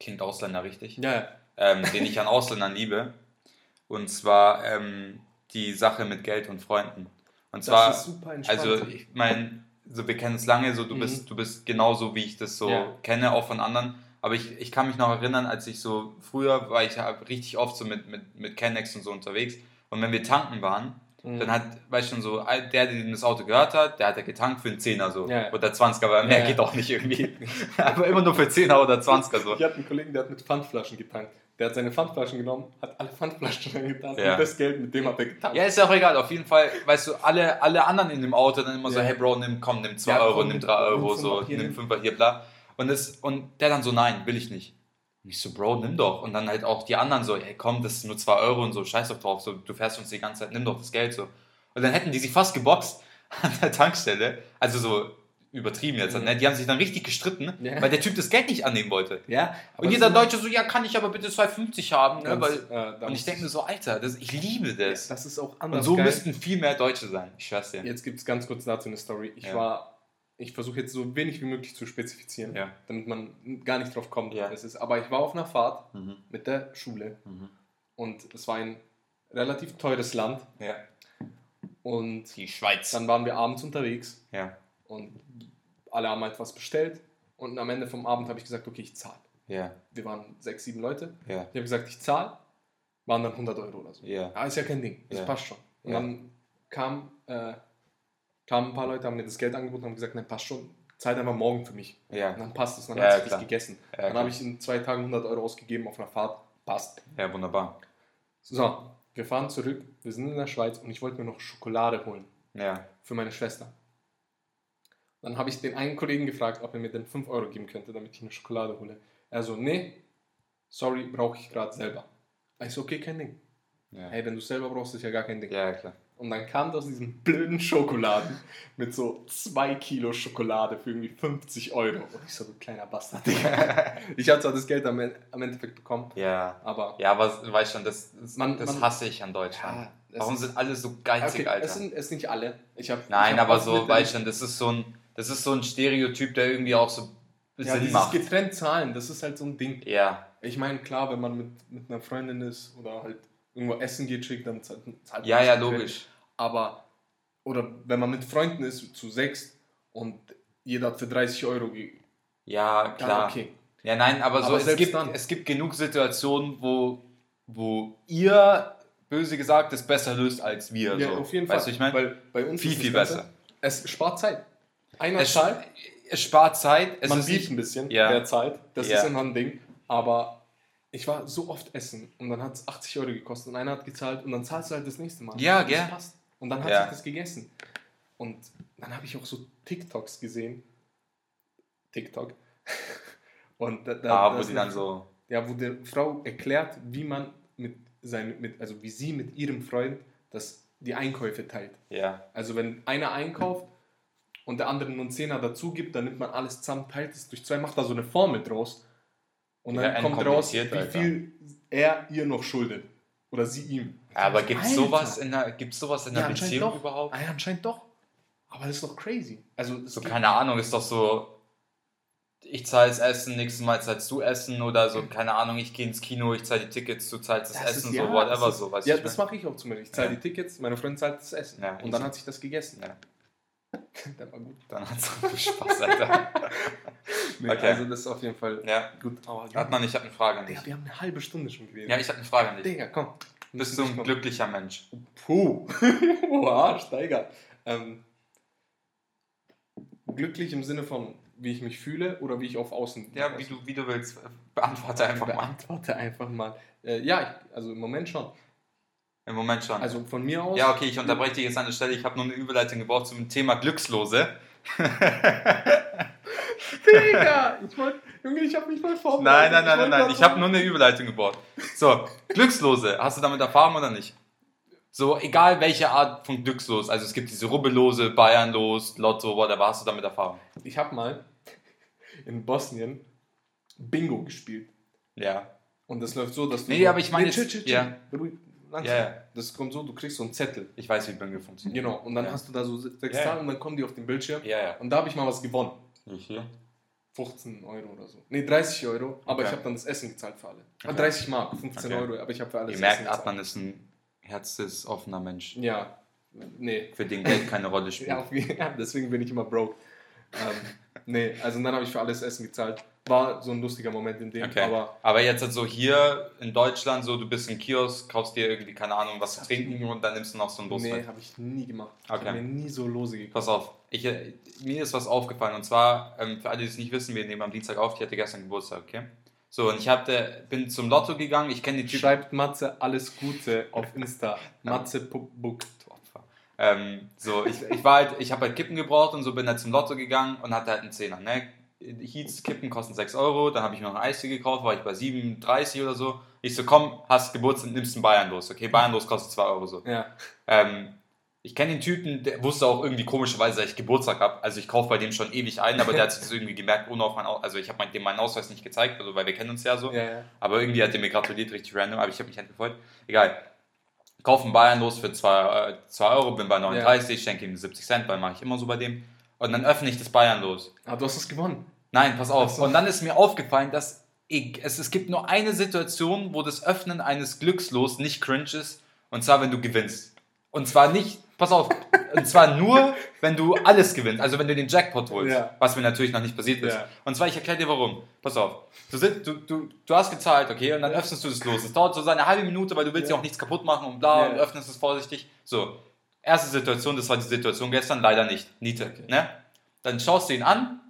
Klingt Ausländer richtig? Ja, ja. ähm, den ich an Ausländern liebe. Und zwar ähm, die Sache mit Geld und Freunden. Und Das zwar, ist super entspannt. also ich meine, so, wir kennen es lange, so du Mhm. bist, du bist genauso, wie ich das so Ja. kenne, auch von anderen. Aber ich, ich kann mich noch erinnern, als ich so, früher war ich ja richtig oft so mit, mit, mit Kennex und so unterwegs. Und wenn wir tanken waren, Mhm. dann hat, weißt du schon so, der, der das Auto gehört hat, der hat ja getankt für einen Zehner so. Ja. Oder 20er, aber mehr Ja, geht auch nicht irgendwie. aber immer nur für Zehner oder 20er so. Ich hatte einen Kollegen, der hat mit Pfandflaschen getankt. Der hat seine Pfandflaschen genommen, hat alle Pfandflaschen reingetan Ja. und das Geld, mit dem hat er getankt. Ja, ist ja auch egal. Auf jeden Fall, weißt du, alle, alle anderen in dem Auto dann immer so, Ja. hey Bro, nimm, komm, nimm 2 Ja, Euro, komm, nimm nimm- 3 Euro, nimm so, nimm nimm. 5 hier, bla. Und, das, und der dann so, nein, will ich nicht. Und ich so, Bro, nimm doch. Und dann halt auch die anderen so, hey komm, das ist nur 2 Euro und so, scheiß doch drauf, so, du fährst uns die ganze Zeit, nimm doch das Geld so. Und dann hätten die sich fast geboxt an der Tankstelle. Also so übertrieben jetzt, Mhm. ne? Die haben sich dann richtig gestritten, Ja. weil der Typ das Geld nicht annehmen wollte. Ja, Und jeder Deutsche so, ja, kann ich aber bitte 2,50 haben, ne? Weil, äh, und ich denke mir so, Alter, das, ich liebe das. das ist auch Und anders so geil. müssten viel mehr Deutsche sein. Ich schwör's dir. Jetzt gibt es ganz kurz dazu eine Story. Ich Ja. war, ich versuche jetzt so wenig wie möglich zu spezifizieren, Ja. damit man gar nicht drauf kommt, Ja. es ist. Aber ich war auf einer Fahrt Mhm. mit der Schule Mhm. und es war ein relativ teures Land Ja. und Die Schweiz. dann waren wir abends unterwegs Ja. und alle haben halt was bestellt und am Ende vom Abend habe ich gesagt, okay, ich zahle. Ja. Wir waren sechs, sieben Leute. Ja. Ich habe gesagt, ich zahle, waren dann 100 Euro oder so. Ja. Ja, ist ja kein Ding, das passt schon. Und dann kam, äh, kamen ein paar Leute, haben mir das Geld angeboten und haben gesagt, nein, passt schon, zahlt einfach morgen für mich. Ja. Und dann passt es, dann Ja, hat sich das gegessen. Ja, dann habe ich in zwei Tagen 100 Euro ausgegeben auf einer Fahrt, passt. Ja, wunderbar. So, wir fahren zurück, wir sind in der Schweiz und ich wollte mir noch Schokolade holen Ja. für meine Schwester. Dann habe ich den einen Kollegen gefragt, ob er mir denn 5 Euro geben könnte, damit ich eine Schokolade hole. Er so, nee, sorry, brauche ich gerade selber. Ich so, okay, kein Ding. Ja. Hey, wenn du selber brauchst, ist ja gar kein Ding. Ja, klar. Und dann kam das aus diesen blöden Schokoladen mit so 2 Kilo Schokolade für irgendwie 50 Euro. Und ich so, du kleiner Bastard, Digga. Ich habe zwar das Geld am, am Endeffekt bekommen, Ja. aber Ja, aber du weißt schon, das, das, Man- das man- hasse ich an Deutschland. Ja, Warum ist- sind alle so geizig, okay, Alter? es sind, es sind nicht alle. Ich hab, Nein, ich hab aber so, weißt schon, das ist so ein, das ist so ein Stereotyp, der irgendwie auch so ja, Sinn dieses macht. getrennt zahlen, das ist halt so ein Ding. Ja, Ich meine, klar, wenn man mit, mit einer Freundin ist oder halt irgendwo essen geht, schick, dann zahlt, man ja, ja, logisch. Aber, oder wenn man mit Freunden ist, zu sechs und jeder hat für 30 Euro gegeben. Ja, klar. okay. Ja, nein, aber, so, Aber es, gibt, dann. es gibt genug Situationen, wo, wo ihr, böse gesagt, das besser löst als wir. Ja, so. auf jeden weißt Fall. du, ich meine? Weil bei uns Viel, viel Ganze- besser. Es spart Zeit. Einer Es, zahlt, es spart Zeit. Es man ist ein bisschen, Ja. der zahlt. Das Ja. ist immer ein Ding. Aber ich war so oft essen und dann hat es 80 Euro gekostet und einer hat gezahlt und dann zahlst du halt das nächste Mal. Ja, gell? passt. Und dann hat Ja. sich das gegessen. Und dann habe ich auch so TikToks gesehen. TikTok. Und da, da, ah, wo die eine- dann so. Ja, wo die Frau erklärt, wie man mit seinem, mit, also wie sie mit ihrem Freund das, die Einkäufe teilt. Ja, Also wenn einer einkauft und der andere nur einen Zehner dazu gibt, dann nimmt man alles zusammen, teilt es durch zwei, macht da so eine Formel draus. Und dann Ja, kommt raus, wie Alter. viel er ihr noch schuldet. Oder sie ihm. aber gibt es sowas in der, gibt's sowas in der Ja, Beziehung doch. überhaupt? Ja, anscheinend doch. Aber das ist doch crazy. Also, So, keine Ahnung, ist doch so. ich zahle das Essen, nächstes Mal zahlst du Essen oder so, keine Ahnung, ich gehe ins Kino, ich zahle die Tickets, du zahlst das, Das Essen, ist- ja, so whatever, so, weißt Ja, das mache ich auch zum Beispiel. Ich zahle Ja. die Tickets, meine Freundin zahlt das Essen. Ja, und dann hat sich das gegessen. Ja. Der war gut. Dann hat's auch viel Spaß, Alter. Nee, Okay. Also das ist auf jeden Fall ja, gut. Aber Hartmann, ich habe eine Frage an dich. Digga, wir haben eine halbe Stunde schon geredet. Ja, ich habe eine Frage an dich. Digga, komm. Bist du ein glücklicher Mensch? Puh. Oha, Steiger. Ähm, glücklich im Sinne von, wie ich mich fühle oder wie ich auf Außen. Ja, wie du, wie du willst. Beantworte einfach mal. Beantworte einfach mal. Äh, ja, ich, also im Moment schon. Im Moment schon. Also von mir aus. ja, okay, ich unterbreche dich jetzt an der Stelle. Ich habe nur eine Überleitung gebraucht zum Thema Glückslose. Digga! Ich wollte. Junge, ich habe mich mal vorbereitet. Nein, nein, nein, nein, nein. Ich habe so- nur eine Überleitung gebaut. So, Glückslose. Hast du damit Erfahrung oder nicht? So, egal welche Art von Glückslos. Also es gibt diese Rubbellose, Bayernlos, Lotto, whatever. Hast du damit Erfahrung? Ich habe mal in Bosnien Bingo gespielt. Ja. Und das läuft so, dass du. Nee, aber ich meine Nee, chill, jetzt- chill, chill. ja. Langsam. Ja, ja. Das kommt so, du kriegst so einen Zettel. Ich weiß, wie Bingo funktioniert. Genau. Und dann Ja. hast du da so sechs ja. Zahlen und dann kommen die auf den Bildschirm. Und da habe ich mal was gewonnen. Wie viel? 15 Euro oder so. Nee, 30 Euro, aber Okay. ich habe dann das Essen gezahlt für alle. Ah, Okay. 30 Mark, 15 Okay. Euro, aber ich habe für alles Ihr merkt. Adnan ist ein herzensoffener Mensch, Ja, nee. für den Geld keine Rolle spielt. Ja, deswegen bin ich immer broke. Ähm, nee, also dann habe ich für alles Essen gezahlt. War so ein lustiger Moment in dem, Okay. aber Aber jetzt halt so hier in Deutschland, so du bist im Kiosk, kaufst dir irgendwie, keine Ahnung, was zu trinken und dann nimmst du noch so einen Bus nee, habe ich nie gemacht. Ich Okay. habe mir nie so Lose gekauft. Pass auf, ich, äh, mir ist was aufgefallen und zwar, ähm, für alle, die es nicht wissen, wir nehmen am Dienstag auf, ich hatte gestern Geburtstag, okay? So, und ich hatte, bin zum Lotto gegangen, ich kenne die Typen. Schreibt Matze alles Gute auf Insta. Matze Opfer. Ähm, so, ich, ich war halt, ich habe halt Kippen gebraucht und so bin halt zum Lotto gegangen und hatte halt einen Zehner, ne? Heats Kippen kosten 6 Euro, dann habe ich mir noch ein Eistee gekauft, war ich bei 7,30 oder so. Ich so, komm, hast Geburtstag, nimmst einen Bayern los, okay? Bayern los kostet 2 Euro so. Ja. Ähm, ich kenne den Typen, der wusste auch irgendwie komischerweise, dass ich Geburtstag habe. Also ich kaufe bei dem schon ewig ein, aber der hat sich das irgendwie gemerkt, ohne auf meinen Aus Also ich habe dem meinen Ausweis nicht gezeigt, also weil wir kennen uns ja so. Ja, ja. Aber irgendwie hat er mir gratuliert, richtig random, aber ich habe mich halt gefreut. Egal. Kaufen Bayern los für 2 Euro, bin bei 39, schenke ihm 70 Cent, weil mache ich immer so bei dem. Und dann öffne ich das Bayern los. Aber du hast es gewonnen. Nein, pass auf. Ach so. Und dann ist mir aufgefallen, dass ich, es, es gibt nur eine Situation, wo das Öffnen eines Glückslos nicht cringe ist. Und zwar, wenn du gewinnst. Und zwar nicht, pass auf, und zwar nur, wenn du alles gewinnst. Also wenn du den Jackpot holst. Ja. Was mir natürlich noch nicht passiert ist. Ja. Und zwar, ich erkläre dir warum. Pass auf. Du, sit- du, du, du hast gezahlt, okay, und dann öffnest du das los. Es dauert so eine halbe Minute, weil du willst ja, Ja. auch nichts kaputt machen und bla, und öffnest es vorsichtig. So. Erste Situation, das war die Situation gestern, leider nicht. Niete. Okay. Ne? Dann schaust du ihn an,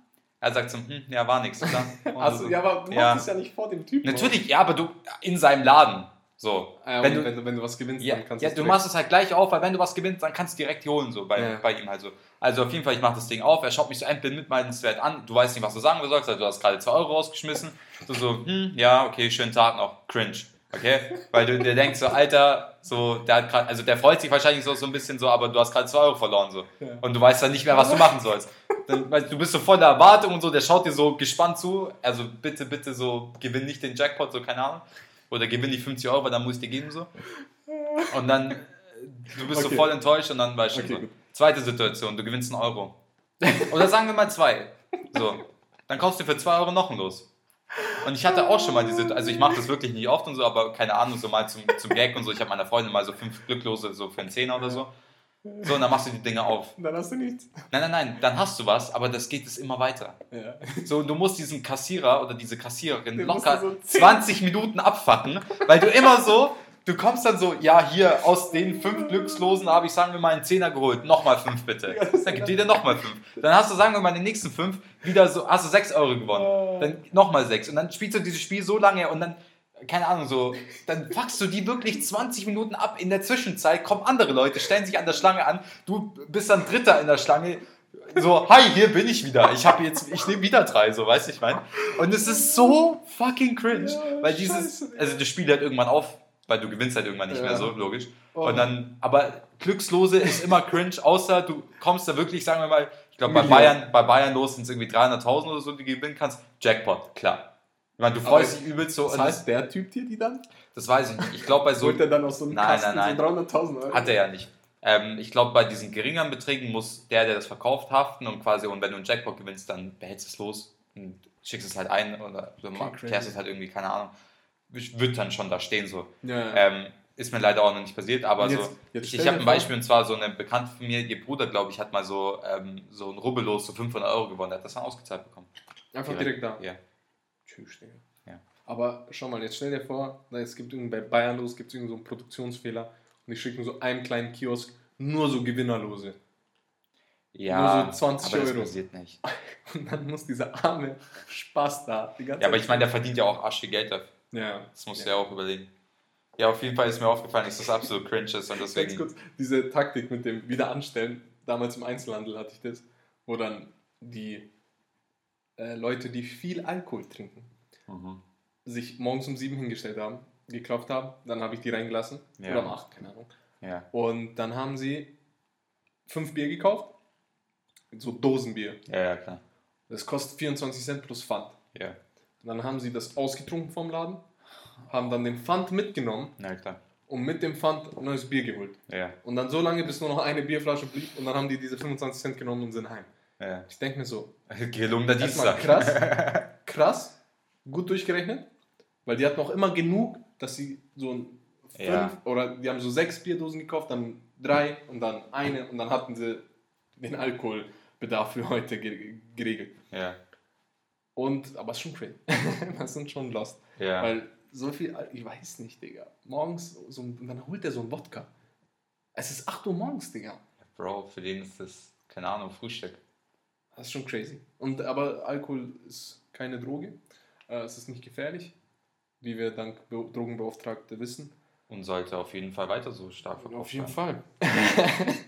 er sagt so, hm, ja, war nix. oder? Und Also, so, ja, aber du Ja. machst es ja nicht vor dem Typen. Natürlich, ja, aber du in seinem Laden. So. Ah, ja, wenn, du, wenn, du, wenn du was gewinnst, ja, dann kannst ja, es du machst es halt gleich auf, weil wenn du was gewinnst, dann kannst du direkt holen, so bei, Ja. bei ihm halt so. Also auf jeden Fall, ich mache das Ding auf, er schaut mich so mitmeidenswert an, du weißt nicht, was du sagen sollst, also du hast gerade 2 Euro rausgeschmissen. Du so, hm, ja, okay, schönen Tag noch, cringe. Okay? Weil du dir denkst, so, Alter, so, der hat gerade, also der freut sich wahrscheinlich so, so ein bisschen so, aber du hast gerade 2 Euro verloren, so. Ja. Und du weißt dann nicht mehr, was du machen sollst. Dann, du bist so voller Erwartung und so, der schaut dir so gespannt zu. Also bitte, bitte so, gewinn nicht den Jackpot, so keine Ahnung. Oder gewinn die 50 Euro, weil dann muss ich dir geben, so. Und dann, du bist so Okay. voll enttäuscht und dann weißt du Okay, so. Zweite Situation, du gewinnst einen Euro. Oder sagen wir mal zwei. So. Dann kaufst du für 2 Euro noch ein Los. Und ich hatte auch schon mal diese, also ich mache das wirklich nicht oft und so, aber keine Ahnung, so mal zum, zum Gag und so. Ich habe meiner Freundin mal so fünf Glücklose so für einen Zehner oder so. So, und dann machst du die Dinge auf. Dann hast du nichts. Nein, nein, nein, dann hast du was, aber das geht es immer weiter. Ja. So, du musst diesen Kassierer oder diese Kassiererin Den locker so zehn- 20 Minuten abfacken, weil du immer so, du kommst dann so, ja, hier aus den fünf Glückslosen habe ich, sagen wir mal, einen Zehner geholt, nochmal fünf bitte. Dann gibt dir der nochmal fünf. Dann hast du, sagen wir mal, den nächsten fünf wieder so, hast du sechs Euro gewonnen. Dann nochmal sechs. Und dann spielst du dieses Spiel so lange und dann, keine Ahnung, so, dann fuckst du die wirklich 20 Minuten ab. In der Zwischenzeit kommen andere Leute, stellen sich an der Schlange an, du bist dann Dritter in der Schlange. So, hi, hier bin ich wieder. Ich habe jetzt, ich nehme wieder drei, so, weißt du, ich meine. Und es ist so fucking cringe, weil dieses, also das Spiel hört irgendwann auf, weil du gewinnst halt irgendwann nicht Ja. mehr so, logisch. Oh. Und dann, aber Glückslose ist immer cringe, außer du kommst da wirklich, sagen wir mal, ich glaube bei. Bayern, bei Bayern los sind es irgendwie 300.000 oder so, die du gewinnen kannst. Jackpot, klar. Ich meine, du freust Aber dich übelst so. Das heißt, der Typ dir die dann? das, weiß ich nicht. Ich glaube bei so, Holt er dann aus so einem Nein, Kasten nein, so 300.000 Euro? hat er ja nicht. Ähm, ich glaube, bei diesen geringeren Beträgen muss der, der das verkauft, haften und quasi, und wenn du einen Jackpot gewinnst, dann behältst du es los und schickst es halt ein oder du klärst es halt irgendwie, keine Ahnung. Wird dann schon da stehen so. Ja, Ähm, ist mir leider auch noch nicht passiert, aber jetzt- so. jetzt ich ich habe ein Beispiel und zwar so eine Bekannte von mir, ihr Bruder, glaube ich, hat mal so, ähm, so ein Rubbellos, so 500 Euro gewonnen. Der hat das dann ausgezahlt bekommen. Einfach direkt da. Ja. Tschüss, Digga. Ja. Aber schau mal, jetzt stell dir vor, es gibt irgendwie bei Bayern los, gibt es so einen Produktionsfehler und die schicken so einem kleinen Kiosk nur so Gewinnerlose. Ja, Nur so 20 aber das Euro. passiert nicht. Und dann muss dieser arme Spaß da die ganze Ja, aber ich meine, der verdient ja auch Asche Geld dafür. Ja. Das musst Ja. du ja auch überlegen. Ja, auf jeden Fall ist mir aufgefallen, dass das absolut cringe ist und Ganz deswegen. kurz, diese Taktik mit dem Wiederanstellen, damals im Einzelhandel hatte ich das, wo dann die äh, Leute, die viel Alkohol trinken, Mhm. sich morgens um sieben hingestellt haben, geklopft haben, dann habe ich die reingelassen, Ja. oder um acht, keine Ahnung. Ja. Und dann haben sie fünf Bier gekauft, so Dosenbier. ja, ja, klar. Das kostet 24 Cent plus Pfand. Ja, Dann haben sie das ausgetrunken vom Laden, haben dann den Pfand mitgenommen na klar. und mit dem Pfand neues Bier geholt. Ja, Und dann so lange, bis nur noch eine Bierflasche blieb und dann haben die diese 25 Cent genommen und sind heim. ja. Ich denke mir so, Gelungener Dienstag. krass, krass, gut durchgerechnet, weil die hatten auch immer genug, dass sie so ein fünf Ja. oder die haben so sechs Bierdosen gekauft, dann drei und dann eine und dann hatten sie den Alkoholbedarf für heute ge geregelt. Ja, Und, aber es ist schon crazy. das sind schon lost. ja. Weil so viel, ich weiß nicht, Digga. Morgens, so, und dann holt er so ein Wodka. Es ist 8 Uhr morgens, Digga. Bro, für den ist das, keine Ahnung, Frühstück. Das ist schon crazy. Und, aber Alkohol ist keine Droge. Äh, es ist nicht gefährlich, wie wir dank Be Drogenbeauftragte wissen. Und sollte auf jeden Fall weiter so stark verkauft Auf jeden werden. Fall.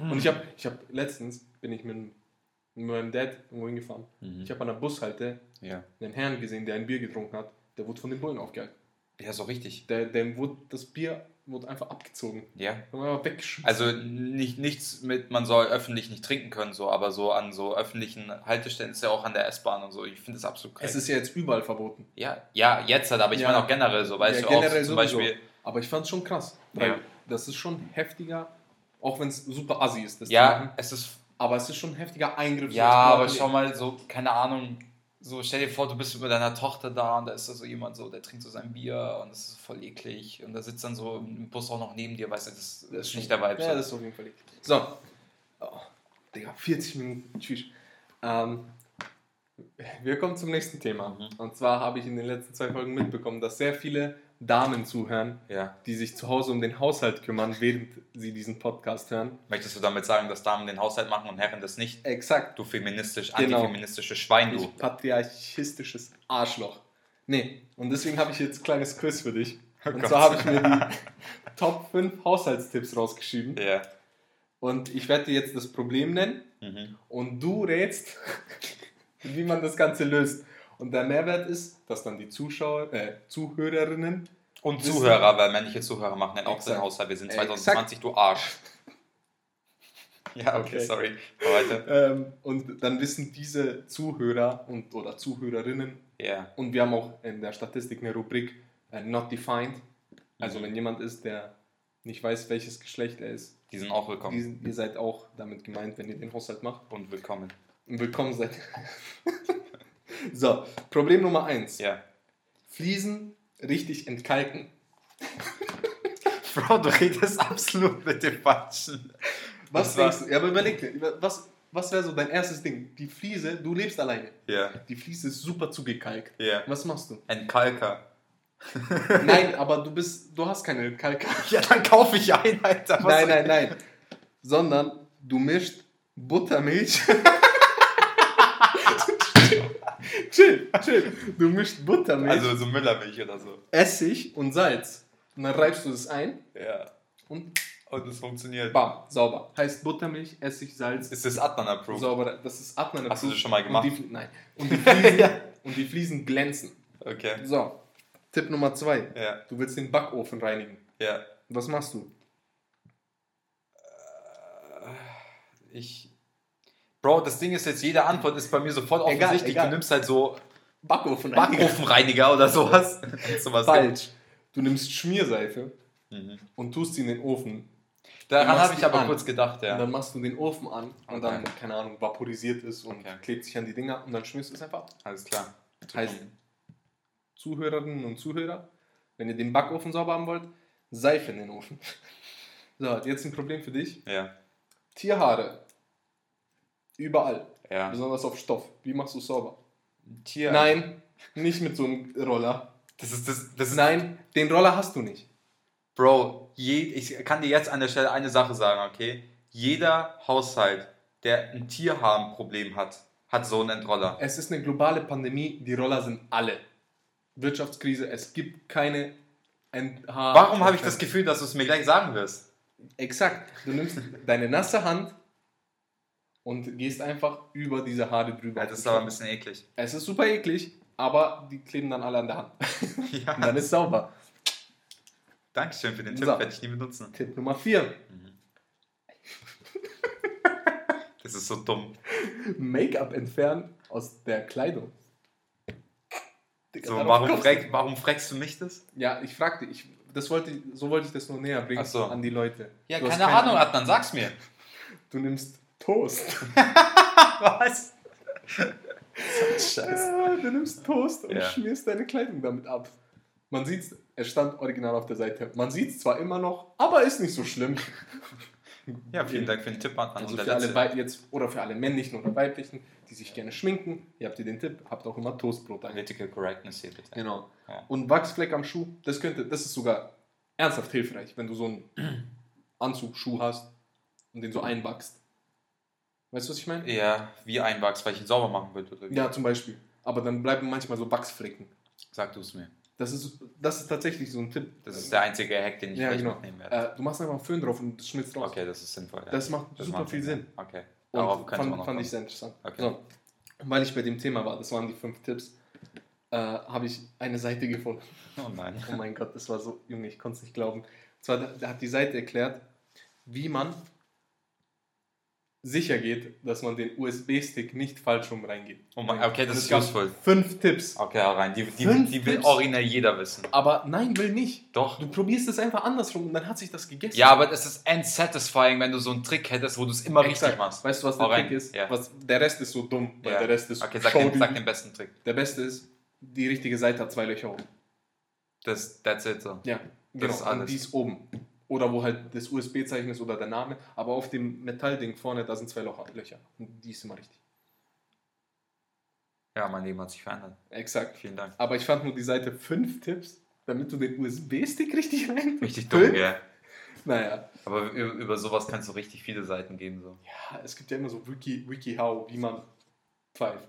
Und ich habe ich hab letztens, bin ich mit, mit meinem Dad irgendwo hingefahren. Mhm. Ich habe an der Bushalte Ja. einen Herrn gesehen, der ein Bier getrunken hat. Der wurde von den Bullen aufgehalten. ja, so richtig. Der, dem wurde, das Bier wurde einfach abgezogen. Ja. Also nicht, nichts mit, man soll öffentlich nicht trinken können, so, aber so an so öffentlichen Haltestellen ist ja auch an der S-Bahn und so. Ich finde das absolut es krass. ist ja jetzt überall verboten. Ja, ja, jetzt halt, aber ich Ja. meine auch generell so, weißt Ja, du, auch generell zum sowieso. Beispiel. Aber ich fand es schon krass. Weil Ja. das ist schon heftiger, auch wenn es super assi ist, Ja, es ist. Aber es ist schon ein heftiger Eingriff. Ja, aber schau mal, so, keine Ahnung, so stell dir vor, du bist mit deiner Tochter da und da ist da so jemand so, der trinkt so sein Bier und das ist voll eklig und da sitzt dann so im Bus auch noch neben dir, weißt du, das, das ist nicht der Vibe. Ja, das ist auf jeden Fall eklig. So. Oh, Digga, 40 Minuten. Tschüss. Ähm, wir kommen zum nächsten Thema. Mhm. Und zwar habe ich in den letzten zwei Folgen mitbekommen, dass sehr viele Damen zuhören, ja. die sich zu Hause um den Haushalt kümmern, während sie diesen Podcast hören. Möchtest du damit sagen, dass Damen den Haushalt machen und Herren das nicht? Exakt. Du feministisch, Genau. antifeministisches Schwein, du. Ich patriarchistisches Arschloch. Nee, und deswegen habe ich jetzt ein kleines Quiz für dich. Oh und Gott. zwar habe ich mir die Top 5 Haushaltstipps rausgeschrieben. Ja. Und ich werde dir jetzt das Problem nennen Mhm. und du rätst, wie man das Ganze löst. Und der Mehrwert ist, dass dann die Zuschauer, äh, Zuhörerinnen Und Wissen- Zuhörer, weil männliche Zuhörer machen dann auch Exakt. den Haushalt. Wir sind Exakt. 2020, du Arsch. Ja, okay, Okay. sorry. Ähm, und dann wissen diese Zuhörer und oder Zuhörerinnen Ja. und wir haben auch in der Statistik eine Rubrik äh, Not Defined. Also Mhm. wenn jemand ist, der nicht weiß, welches Geschlecht er ist, Die sind auch willkommen. diesen, ihr seid auch damit gemeint, wenn ihr den Haushalt macht. Und willkommen. Und willkommen seid. so, Problem Nummer 1. Ja. Fliesen richtig entkalken. Bro, du redest absolut mit dem Falschen. Was Das war- denkst du? Ja, aber überleg dir, was, was wäre so dein erstes Ding? Die Fliese, du lebst alleine. Ja. Die Fliese ist super zugekalkt. Ja. Was machst du? Ein Kalker. Nein, aber du bist, du hast keine Kalk. Ja, dann kaufe ich ein, Alter. Was Nein, nein, nein. Sondern du mischt Buttermilch. Chill, chill. Du mischt Buttermilch, Also so Müllermilch oder so. Essig und Salz. Und dann reibst du das ein Ja. und Und es funktioniert. bam, sauber. Heißt Buttermilch, Essig, Salz, Ist das Adnan approved? sauber. Das ist Adnan Hast du das approved. schon mal gemacht? Und die, nein. Und die, Fliesen, und die Fliesen glänzen. Okay. So, Tipp Nummer zwei. Ja. Du willst den Backofen reinigen. Ja. Was machst du? Ich. Bro, das Ding ist jetzt, jede Antwort ist bei mir sofort Egal, offensichtlich. egal. Du nimmst halt so Backofen Backofenreiniger oder sowas. sowas Falsch. Du nimmst Schmierseife Mhm. und tust sie in den Ofen. Daran habe ich aber an. kurz gedacht, Und ja. dann machst du den Ofen an und dann, Okay. keine Ahnung, vaporisiert ist und Okay. klebt sich an die Dinger und dann schmierst du es einfach ab. Alles klar. Heißt, Zuhörerinnen und Zuhörer, wenn ihr den Backofen sauber haben wollt, Seife in den Ofen. So, jetzt ein Problem für dich. Ja, Tierhaare. Überall. ja. Besonders auf Stoff. Wie machst du es sauber? Tier. Nein, nicht mit so einem Roller. Das ist, das, das ist Nein, den Roller hast du nicht. Bro, je, ich kann dir jetzt an der Stelle eine Sache sagen, okay? Jeder Haushalt, der ein Tierharnproblem hat, hat so einen Entroller. Es ist eine globale Pandemie, die Roller sind alle. Wirtschaftskrise, es gibt keine ein Haar. Warum habe ich das Gefühl, dass du es mir gleich sagen wirst? Exakt. Du nimmst deine nasse Hand und gehst einfach über diese Haare drüber. Ja, das ist aber ein bisschen eklig. es ist super eklig, aber die kleben dann alle an der Hand. Ja. Und dann ist sauber. Dankeschön für den Tipp, So. werde ich nie benutzen. Tipp Nummer 4. Das ist so dumm. Make-up entfernen aus der Kleidung. Digga, So, warum, frag, warum fragst du mich das? Ja, ich fragte, ich, das wollte, so wollte ich das nur näher bringen so. an die Leute. Ja, Du hast keine Ahnung, Adnan, sag's mir. Du nimmst Toast. Was? Scheiße. Ja, du nimmst Toast und Ja. schmierst deine Kleidung damit ab. Man sieht's, es stand original auf der Seite. Man sieht's zwar immer noch, aber ist nicht so schlimm. Ja, vielen Dank für den Tipp, Adnan. Also für alle. Wei- jetzt oder für alle männlichen oder weiblichen, die sich gerne schminken, ihr habt ihr den Tipp, habt auch immer Toastbrot ein. Political Correctness hier bitte. Genau. Ja. Und Wachsfleck am Schuh, das könnte, das ist sogar ernsthaft hilfreich, wenn du so einen Anzugsschuh hast und den so einwachst. Weißt du, was ich meine? Ja, wie einwachs, weil ich ihn sauber machen will. Oder wie? Ja, zum Beispiel. Aber dann bleiben manchmal so Wachsflecken. Sag du es mir. Das ist, das ist tatsächlich so ein Tipp. Das ist der einzige Hack, den ich ja, vielleicht genau. mitnehmen werde. Äh, du machst einfach einen Föhn drauf und das schmilzt raus. Okay, das ist sinnvoll. Ja. Das macht super macht viel Sinn. Okay. Und Darauf kann ich auch fand, noch fand kommen. ich sehr interessant. Okay. So. Und weil ich bei dem Thema war, das waren die fünf Tipps, äh, habe ich eine Seite gefunden. Oh nein. Oh mein Gott, das war so, Junge, ich konnte es nicht glauben. Und zwar da, da hat die Seite erklärt, wie man sicher geht, dass man den USB-Stick nicht falsch rum reingeht. Oh mein- okay, das Und ist useful. Fünf Tipps. Okay, hau rein. Die, die, Fünf die will Tipps. originell jeder wissen. Aber nein, will nicht. Doch. Du probierst es einfach andersrum und dann hat sich das gegessen. Ja, aber es ist unsatisfying, wenn du so einen Trick hättest, wo du es immer richtig Exakt. machst. Weißt du, was der. Trick ist? Ja. Was, der Rest ist so dumm, weil Ja. der Rest ist Okay, sag den, sag den besten Trick. Der beste ist, die richtige Seite hat zwei Löcher oben. Das, that's it so. Ja, genau. ist und alles. die ist oben. Oder wo halt das USB-Zeichen ist oder der Name. Aber auf dem Metallding vorne, da sind zwei Löcher. Und die ist immer richtig. Ja, mein Leben hat sich verändert. Exakt. Vielen Dank. Aber ich fand nur die Seite 5 Tipps, damit du den USB-Stick richtig rein. Richtig dumm, gell? Naja. Aber über, sowas kannst du richtig viele Seiten geben. So. Ja, es gibt ja immer so Wiki, WikiHow, wie man pfeift.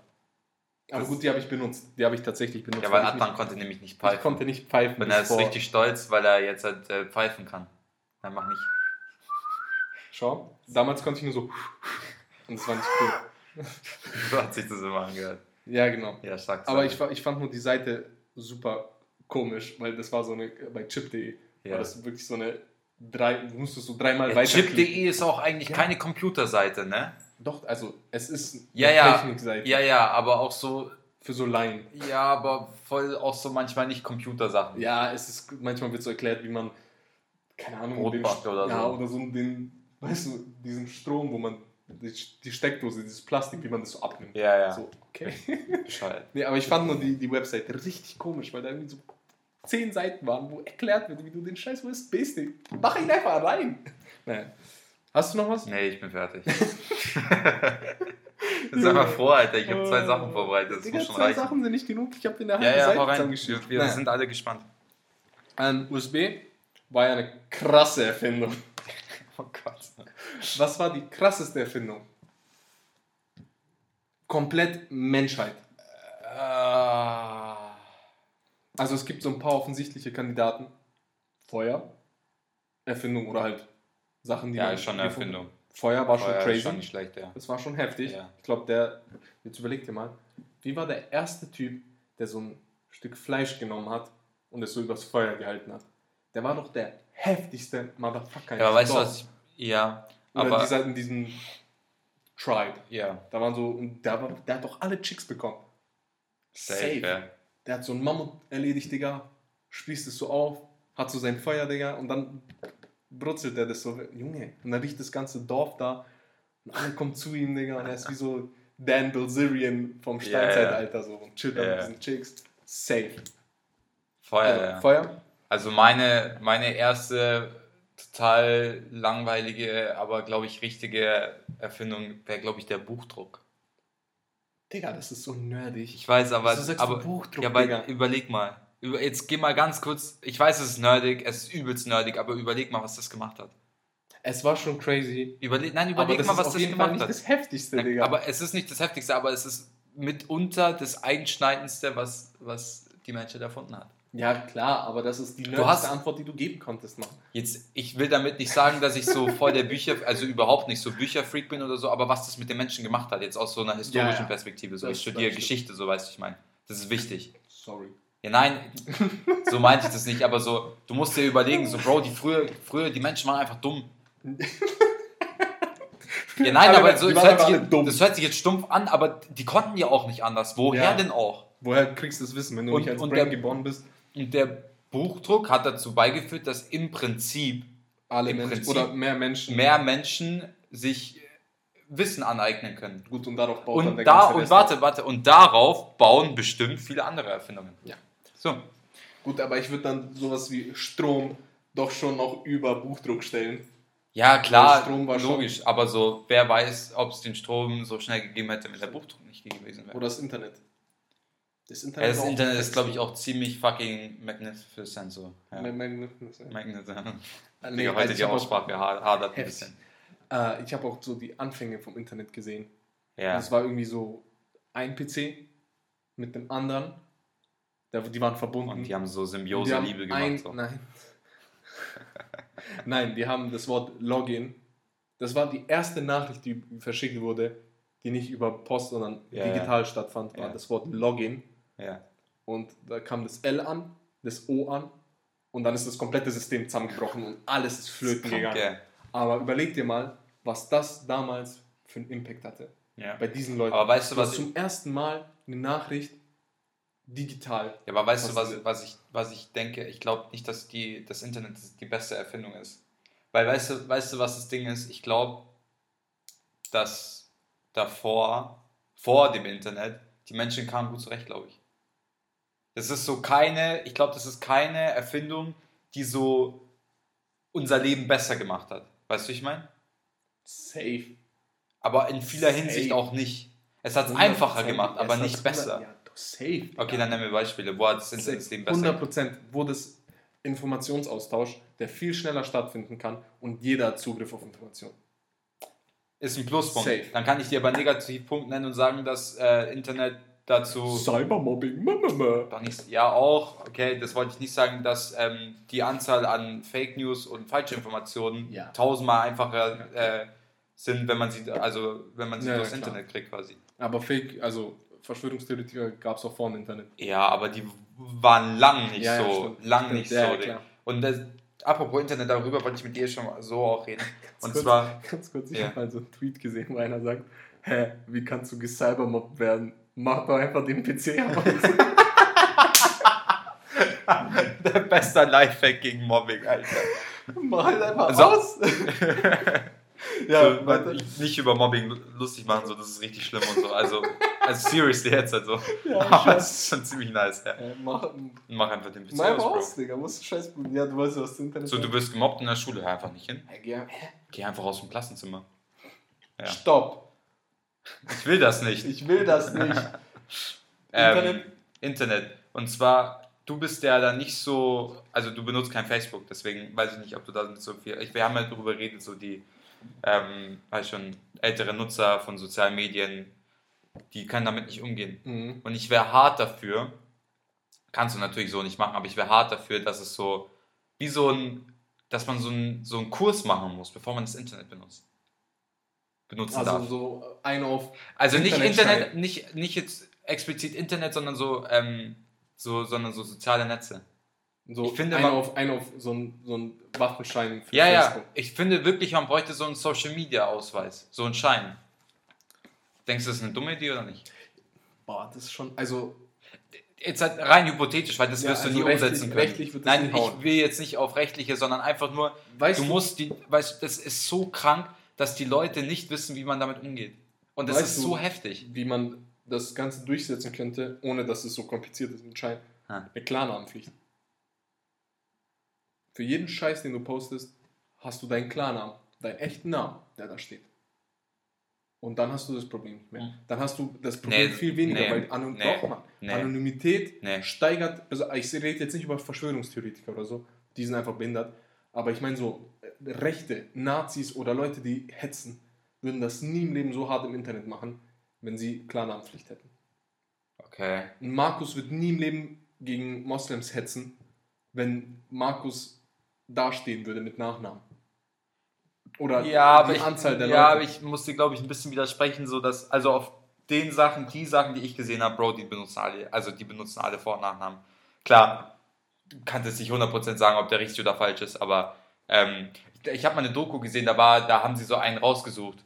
Aber Das- gut, die habe ich benutzt. Die habe ich tatsächlich benutzt. Ja, weil ich Adnan konnte nämlich nicht Ich pfeifen. konnte nicht pfeifen. Und er ist richtig stolz, weil er jetzt halt äh, pfeifen kann. Dann mach nicht. Schau, damals konnte ich nur so. Und das war nicht cool. So hat sich das immer angehört. Ja, genau. Ja, stark. Aber ich, ich fand nur die Seite super komisch, weil das war so eine, bei chip.de Ja. war das wirklich so eine, drei, du musstest so dreimal ja, weiterklicken. Chip.de ist auch eigentlich Ja. keine Computerseite, ne? Doch, also es ist eine Ja, ja. Technikseite Ja, ja, aber auch so, für so Laien. ja, aber voll auch so manchmal nicht Computersachen. Ja, es ist, manchmal wird so erklärt, wie man, keine Ahnung, Brot den, oder ja, so. oder so den, weißt du, diesen Strom, wo man, die, die Steckdose, dieses Plastik, wie man das so abnimmt. Ja, ja. So, okay. Bescheid. Nee, aber ich fand nur die, die Webseite richtig komisch, weil da irgendwie so zehn Seiten waren, wo erklärt wird, wie du den scheiß USB-Stick. Mach ihn einfach rein. Naja. Hast du noch was? Nee, ich bin fertig. Sag mal vor, Alter, ich habe zwei Sachen vorbereitet. Das Digga, muss schon zwei reichen. Sachen sind nicht genug. Ich habe in der Ja, halben ja, Seite rein. Wir, wir Naja. sind alle gespannt. Ein USB war ja eine krasse Erfindung. Oh Gott. Was war die krasseste Erfindung? Komplett Menschheit. Ah. Also es gibt so ein paar offensichtliche Kandidaten. Feuer, Erfindung oder halt Sachen, die Ja, man ist schon eine Erfindung. Feuer war schon Feuer ist crazy. schon nicht schlecht, ja. Das war schon heftig. Ja. Ich glaube, der, jetzt überleg dir mal, wie war der erste Typ, der so ein Stück Fleisch genommen hat und es so übers Feuer gehalten hat? Der war doch der heftigste Motherfucker. Ja, aber weißt du was? Ja, Oder aber. dieser, in diesem Tribe. ja, Da waren so, und der, war, der hat doch alle Chicks bekommen. safe. Ja. Der hat so einen Mammut erledigt, Digga, spießt es so auf, hat so sein Feuer, Digga, und dann brutzelt er das so, Junge, und dann riecht das ganze Dorf da und alle kommen zu ihm, Digga, und er ist wie so Dan Bilzerian vom Steinzeitalter so und chillt an ja. diesen Chicks. Safe. Feuer, Also, ja. Feuer? Also meine, meine erste total langweilige, aber glaube ich richtige Erfindung wäre, glaube ich, der Buchdruck. Digga, das ist so nerdig. Ich weiß, aber, Wieso sagst du aber Buchdruck, ja, Digga? überleg mal. Über, jetzt geh mal ganz kurz. Ich weiß, es ist nerdig, es ist übelst nerdig, aber überleg mal, was das gemacht hat. Es war schon crazy. Überleg, nein, überleg das mal, was das jeden Fall gemacht nicht hat. das Heftigste, Digga. Aber es ist nicht das Heftigste, aber es ist mitunter das Einschneidendste, was, was die Menschheit erfunden hat. Ja, klar, aber das ist die hast- nerdigste Antwort, die du geben konntest, Mann. Jetzt, ich will damit nicht sagen, dass ich so voll der Bücher, also überhaupt nicht so Bücherfreak bin oder so, aber was das mit den Menschen gemacht hat, jetzt aus so einer historischen Ja, ja. Perspektive. So, Das- ich studiere. Geschichte, so weißt du, ich meine. Das ist wichtig. Sorry. Ja, nein, so meinte ich das nicht, aber so, du musst dir überlegen, so, Bro, die früher, früher, die Menschen waren einfach dumm. Ja, nein, Alle- aber so, das, hört sich, das hört sich jetzt stumpf an, aber die konnten ja auch nicht anders. Woher Ja. denn auch? Woher kriegst du das Wissen, wenn du Und- nicht als Brain der- geboren bist? Und der Buchdruck hat dazu beigeführt, dass im Prinzip Alle Im Menschen Prinzip oder mehr Menschen. mehr Menschen sich Wissen aneignen können. Gut, und darauf baut dann Und der da, und warte, warte, und darauf bauen bestimmt viele andere Erfindungen. Ja. So. Gut, aber ich würde dann sowas wie Strom doch schon noch über Buchdruck stellen. Ja, klar, logisch, aber so, wer weiß, ob es den Strom so schnell gegeben hätte, wenn der Buchdruck nicht gewesen wäre. Oder das Internet. Das Ja, Internet, das Internet ist, fest. glaube ich, auch ziemlich fucking magnificent so. Ja. Mag- Magnificent. Magnificent. Ah, Nee, heute also ich die Aussprache ha- hadert ein bisschen. Äh, ich habe auch so die Anfänge vom Internet gesehen. Ja. Das war irgendwie so ein PC mit dem anderen. Der- Die waren verbunden. Und die haben so Und Symbiose-Liebe gemacht. ein- so. Nein. Nein, die haben das Wort Login. Das war die erste Nachricht, die verschickt wurde, die nicht über Post, sondern Ja, digital stattfand, war Ja. das Wort Login. Ja. Und da kam das L an, das O an und dann ist das komplette System zusammengebrochen und alles ist flöten gegangen. Ja. Aber überleg dir mal, was das damals für einen Impact hatte. Ja. Bei diesen Leuten. Aber weißt du, was zum ersten Mal eine Nachricht digital. Ja, aber weißt du, Was- was, was, ich, was ich denke? Ich glaube nicht, dass die, das Internet die beste Erfindung ist. Weil weißt du, weißt du, was das Ding ist? Ich glaube, dass davor, vor dem Internet, die Menschen kamen gut zurecht, glaube ich. Das ist so keine, ich glaube, das ist keine Erfindung, die so unser Leben besser gemacht hat. Weißt du, wie ich meine? Safe. Aber in vieler Safe. Hinsicht auch nicht. Es hat es 100%. einfacher gemacht, aber es nicht besser. 100 Ja, doch, safe. Okay, dann nennen wir Beispiele. Wo hat das Internet das Leben besser 100 gemacht? Prozent, wo das Informationsaustausch, der viel schneller stattfinden kann und jeder hat Zugriff auf Informationen. Ist ein Pluspunkt. Safe. Dann kann ich dir aber einen Negativpunkt nennen und sagen, dass äh, Internet dazu. Cybermobbing. Doch nicht, ja, auch, okay, das wollte ich nicht sagen, dass ähm, die Anzahl an Fake News und Falschinformationen Ja. tausendmal einfacher äh, sind, wenn man sie, also wenn man sie Ja, durchs ja. Internet kriegt quasi. Aber Fake, also Verschwörungstheoretiker gab es auch vor dem Internet. Ja, aber die waren lang nicht so, lang nicht ja, so. und das, apropos Internet, darüber wollte ich mit dir schon mal so auch reden. Und kurz, zwar, Ganz kurz, ich Ja. habe mal so einen Tweet gesehen, wo einer sagt, hä, wie kannst du gecybermobbt werden? Mach doch einfach den PC aus. der beste Lifehack gegen Mobbing, Alter. Mach halt einfach So. aus. ja, so, weiter. nicht über Mobbing lustig machen, so, das ist richtig schlimm und so. Also, also seriously jetzt halt so. Ja, Aber es ist schon ziemlich nice, ja. Äh, mach, Mach einfach den PC mach einfach aus, aus. Digga. Musst du scheiß Ja, du weißt, was das Internet So, du wirst gemobbt in der Schule, hör einfach nicht hin. Hey, geh-? Geh einfach aus dem Klassenzimmer. Ja. Stopp. Ich will das nicht. Ich will das nicht. Ähm, Internet? Internet. Und zwar, du bist ja da nicht so, also du benutzt kein Facebook, deswegen weiß ich nicht, ob du da so viel. Ich, wir haben ja darüber geredet, so die, ähm, weiß schon, ältere Nutzer von sozialen Medien, die können damit nicht umgehen. Mhm. Und ich wäre hart dafür, kannst du natürlich so nicht machen, aber ich wäre hart dafür, dass es so, wie so ein, dass man so, ein, so einen Kurs machen muss, bevor man das Internet benutzt. Benutzen Also darf. so ein auf. Also nicht Internetschein. Internet, nicht, nicht jetzt explizit Internet, sondern so, ähm, so, sondern so soziale Netze. So Ich finde, ein man- auf, ein auf so ein, so ein Waffenschein für Ja, ja. Facebook. Ich finde wirklich, man bräuchte so einen Social Media Ausweis, so einen Schein. Denkst du, das ist eine dumme Idee oder nicht? Boah, das ist schon. Also, jetzt halt rein hypothetisch, weil das Ja, wirst du also nie rechtlich- umsetzen können. rechtlich wird das Nein, nicht ich will jetzt nicht auf rechtliche, sondern einfach nur, Weißt du du- musst die, weißt du, das ist so krank, dass die Leute nicht wissen, wie man damit umgeht. Und das Weißt ist du- so heftig. wie man das Ganze durchsetzen könnte, ohne dass es so kompliziert ist mit Schein. Ah. Eine Klarnamenpflicht. Für jeden Scheiß, den du postest, hast du deinen Klarnamen, deinen echten Namen, der da steht. Und dann hast du das Problem nicht mehr. Mhm. Dann hast du das Problem Nee, viel weniger, nee, weil Anon nee, doch, nee. Anonymität steigert, also ich rede jetzt nicht über Verschwörungstheoretiker oder so, die sind einfach behindert, aber ich meine so, Rechte, Nazis oder Leute, die hetzen, würden das nie im Leben so hart im Internet machen, wenn sie Klarnamenpflicht hätten. Okay. Ein Markus wird nie im Leben gegen Moslems hetzen, wenn Markus dastehen würde mit Nachnamen. Oder Ja, aber die ich, Anzahl der ja, aber Leute. ich muss dir, glaube ich, ein bisschen widersprechen, so dass, also auf den Sachen, die Sachen, die ich gesehen habe, Bro, die benutzen alle, also die benutzen alle Vor- und Nachnamen. Klar, du kannst jetzt nicht 100% sagen, ob der richtig oder falsch ist, aber ähm, ich habe mal eine Doku gesehen, da war, da haben sie so einen rausgesucht.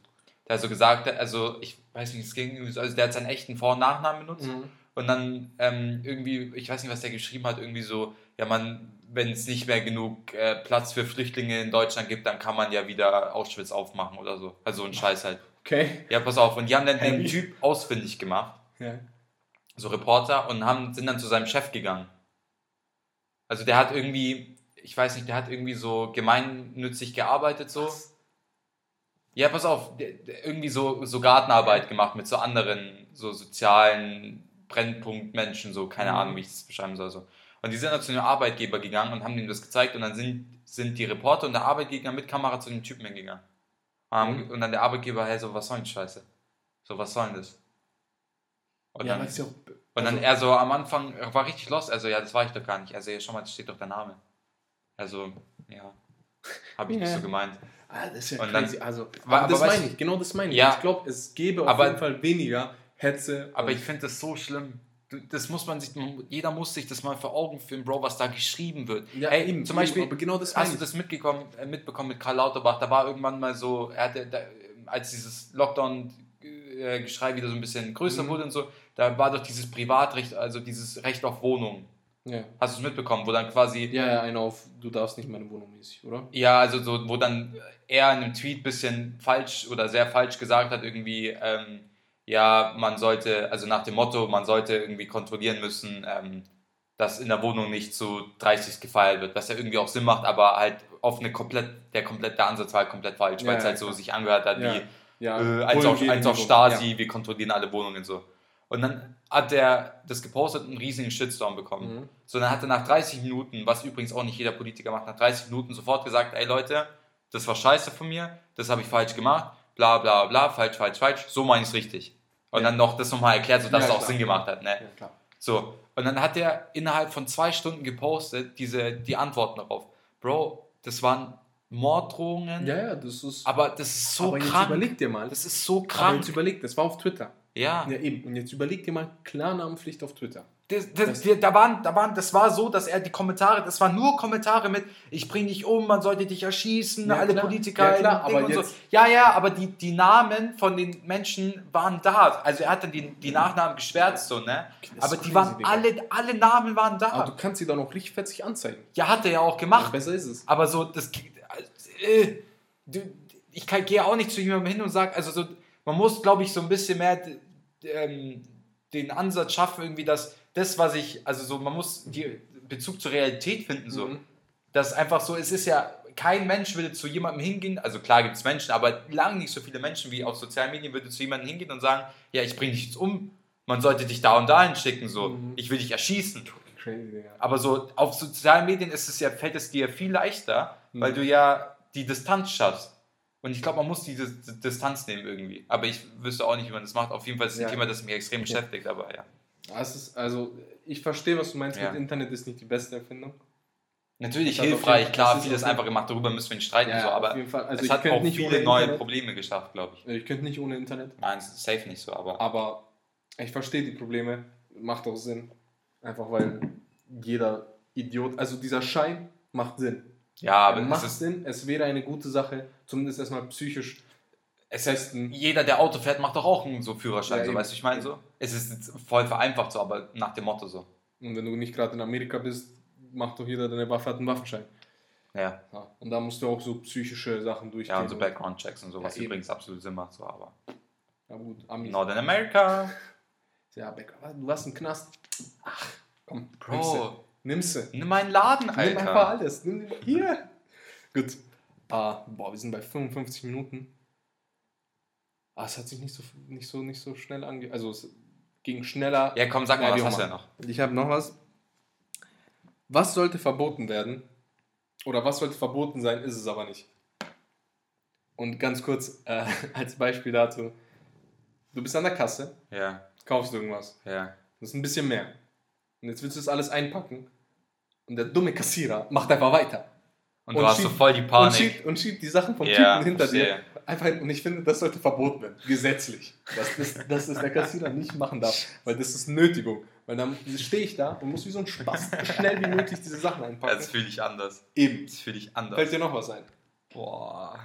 Der so gesagt, hat, also ich weiß nicht, es ging irgendwie so, also der hat seinen echten Vor- und Nachnamen benutzt Mhm. und dann ähm, irgendwie, ich weiß nicht, was der geschrieben hat, irgendwie so, ja, man, wenn es nicht mehr genug äh, Platz für Flüchtlinge in Deutschland gibt, dann kann man ja wieder Auschwitz aufmachen oder so. Also ein Scheiß halt. Okay. Ja, pass auf. Und die haben dann den Heavy. Typ ausfindig gemacht, Ja. so Reporter, und haben, sind dann zu seinem Chef gegangen. Also der hat irgendwie, ich weiß nicht, der hat irgendwie so gemeinnützig gearbeitet, so. Ja, pass auf, der, der irgendwie so, so Gartenarbeit gemacht mit so anderen, so sozialen Brennpunktmenschen, so, keine Mhm. Ahnung, wie ich das beschreiben soll. So. Und die sind dann zu einem Arbeitgeber gegangen und haben ihm das gezeigt und dann sind, sind die Reporter und der Arbeitgeber mit Kamera zu dem Typen hingegangen. Mhm. und dann der Arbeitgeber, hey, so, was soll denn Scheiße? So, was soll denn das? Und ja, dann, ja auch, und dann also- er so am Anfang war richtig lost. Also, ja, das war ich doch gar nicht. Also, ja, schau mal, steht doch der Name. Also, ja, habe ich nicht Ja. so gemeint. Ah, das ist ja Und dann- crazy. also, Aber- das meine ich, genau das meine ich. Ja. Ich glaube, es gäbe auf jeden Fall weniger Hetze. Aber ich finde das so schlimm. Das muss man sich, jeder muss sich das mal vor Augen führen, Bro, was da geschrieben wird. Ja, hey, eben, zum eben, Beispiel, aber genau das hast du das mitgekommen, äh, mitbekommen mit Karl Lauterbach? Da war irgendwann mal so, er hatte, da, als dieses Lockdown-Geschrei wieder so ein bisschen größer Mhm. wurde und so, da war doch dieses Privatrecht, also dieses Recht auf Wohnung. Ja. Hast du es mitbekommen, wo dann quasi ja, ja, einer auf, du darfst nicht meine Wohnung mäßig, oder? Ja, also so, wo dann er in einem Tweet ein bisschen falsch oder sehr falsch gesagt hat, irgendwie, ähm, ja, man sollte, also nach dem Motto, man sollte irgendwie kontrollieren müssen, ähm, dass in der Wohnung nicht zu 30 gefeiert wird, was ja irgendwie auch Sinn macht, aber halt auf eine komplett, der komplett, der Ansatz war halt komplett falsch, Ja, weil es ja, halt so klar. sich angehört hat wie, äh, eins, auf, eins auf. Stasi, wir kontrollieren alle Wohnungen so. Und dann hat der das gepostet und einen riesigen Shitstorm bekommen. Mhm. So, dann hat er nach 30 Minuten, was übrigens auch nicht jeder Politiker macht, nach 30 Minuten sofort gesagt, ey Leute, das war scheiße von mir, das habe ich falsch gemacht, bla bla bla, falsch, falsch, falsch, so meine ich es richtig. Und Ja. dann noch das nochmal erklärt, sodass Ja, es auch klar. Sinn gemacht hat. Ne? Ja, klar. So, und dann hat er innerhalb von zwei Stunden gepostet, diese, die Antworten darauf. Bro, das waren Morddrohungen, Ja, ja, das ist. aber das ist so aber jetzt krank. überleg dir mal. Das ist so aber krank. jetzt überleg, das war auf Twitter. Ja. Ja, eben. Und jetzt überleg dir mal Klarnamenpflicht auf Twitter. Das, das, die, da waren, da waren, das war so, dass er die Kommentare, das waren nur Kommentare mit, ich bring dich um, man sollte dich erschießen, Ja, alle klar. Politiker, Ja, klar, aber und so. jetzt- Ja, ja, aber die, die Namen von den Menschen waren da. Also er hat dann die, die Nachnamen geschwärzt, so, ne? Aber die waren Digga. alle, alle Namen waren da. Aber du kannst sie doch noch richtig fetzig anzeigen. ja, hat er ja auch Ja, gemacht. besser ist es. Aber so, das. Äh, ich gehe auch nicht zu jemandem hin und sage, also so, man muss, glaube ich, so ein bisschen mehr ähm, den Ansatz schaffen, irgendwie, dass das, was ich, also so, man muss die Bezug zur Realität finden, so. Mhm. Das einfach so, es ist ja, kein Mensch würde zu jemandem hingehen, also klar gibt es Menschen, aber lange nicht so viele Menschen wie auf sozialen Medien würde zu jemandem hingehen und sagen, ja, ich bringe dich jetzt um, man sollte dich da und dahin schicken, so, Mhm. ich will dich erschießen. Crazy, Digga. Aber so auf sozialen Medien ist es ja, fällt es dir viel leichter, Mhm. weil du ja die Distanz schaffst. Und ich glaube, man muss diese Distanz nehmen irgendwie. Aber ich wüsste auch nicht, wie man das macht. Auf jeden Fall ist es ein Ja. Thema, das mich extrem beschäftigt, aber ja. Ja, ist, also, ich verstehe, was du meinst Ja. mit Internet ist nicht die beste Erfindung. Natürlich hilfreich, jeden- klar, vieles einfach gemacht, darüber müssen wir nicht streiten, so, auf aber. Also es ich hat auch viele neue Internet. Probleme geschafft, glaube ich. Ich könnte nicht ohne Internet. Nein, es ist safe nicht so, aber Aber ich verstehe die Probleme. Macht auch Sinn. Einfach weil jeder Idiot, also dieser Schein macht Sinn. Ja, aber es macht ist, Sinn. Es wäre eine gute Sache, zumindest erstmal psychisch es testen. jeder, der Auto fährt, macht doch auch einen so Führerschein, Ja, so, eben. weißt du, ich meine so? Es ist voll vereinfacht so, aber nach dem Motto so. Und wenn du nicht gerade in Amerika bist, macht doch jeder, der eine Waffe hat, einen Waffenschein. Ja. Ja. Und da musst du auch so psychische Sachen durchgehen. Ja, und so Background-Checks und so, Ja, was eben. übrigens absolut Sinn macht, so, aber. Ja, gut, Amis. Northern America. Ja, Becker, du warst im Knast. Ach, komm, Bro, Nimmst du. nimm meinen Laden, Nimm einfach Alter. alles. Nimm hier. Gut. Ah, boah, wir sind bei 55 Minuten. Ah, es hat sich nicht so, nicht so, nicht so schnell ange... Also es ging schneller. Ja, komm, sag mal, Ja, was hast du ja noch? Ich habe noch was. Was sollte verboten werden? Oder was sollte verboten sein, ist es aber nicht. Und ganz kurz äh, als Beispiel dazu. Du bist an der Kasse, Ja, kaufst irgendwas. ja. Das ist ein bisschen mehr. Und jetzt willst du das alles einpacken. Und der dumme Kassierer macht einfach weiter. Und, du Und hast so schiebt- voll die Und Panik. schiebt, und schiebt die Sachen vom Ja, Typen hinter dir. Einfach, und ich finde, das sollte verboten werden. Gesetzlich. Dass das, dass das der Kassierer nicht machen darf. Weil das ist Nötigung. Weil dann stehe ich da und muss wie so ein Spaß schnell wie möglich diese Sachen einpacken. Das fühle ich anders. Eben. Das fühle ich anders. Fällt dir noch was ein? Boah.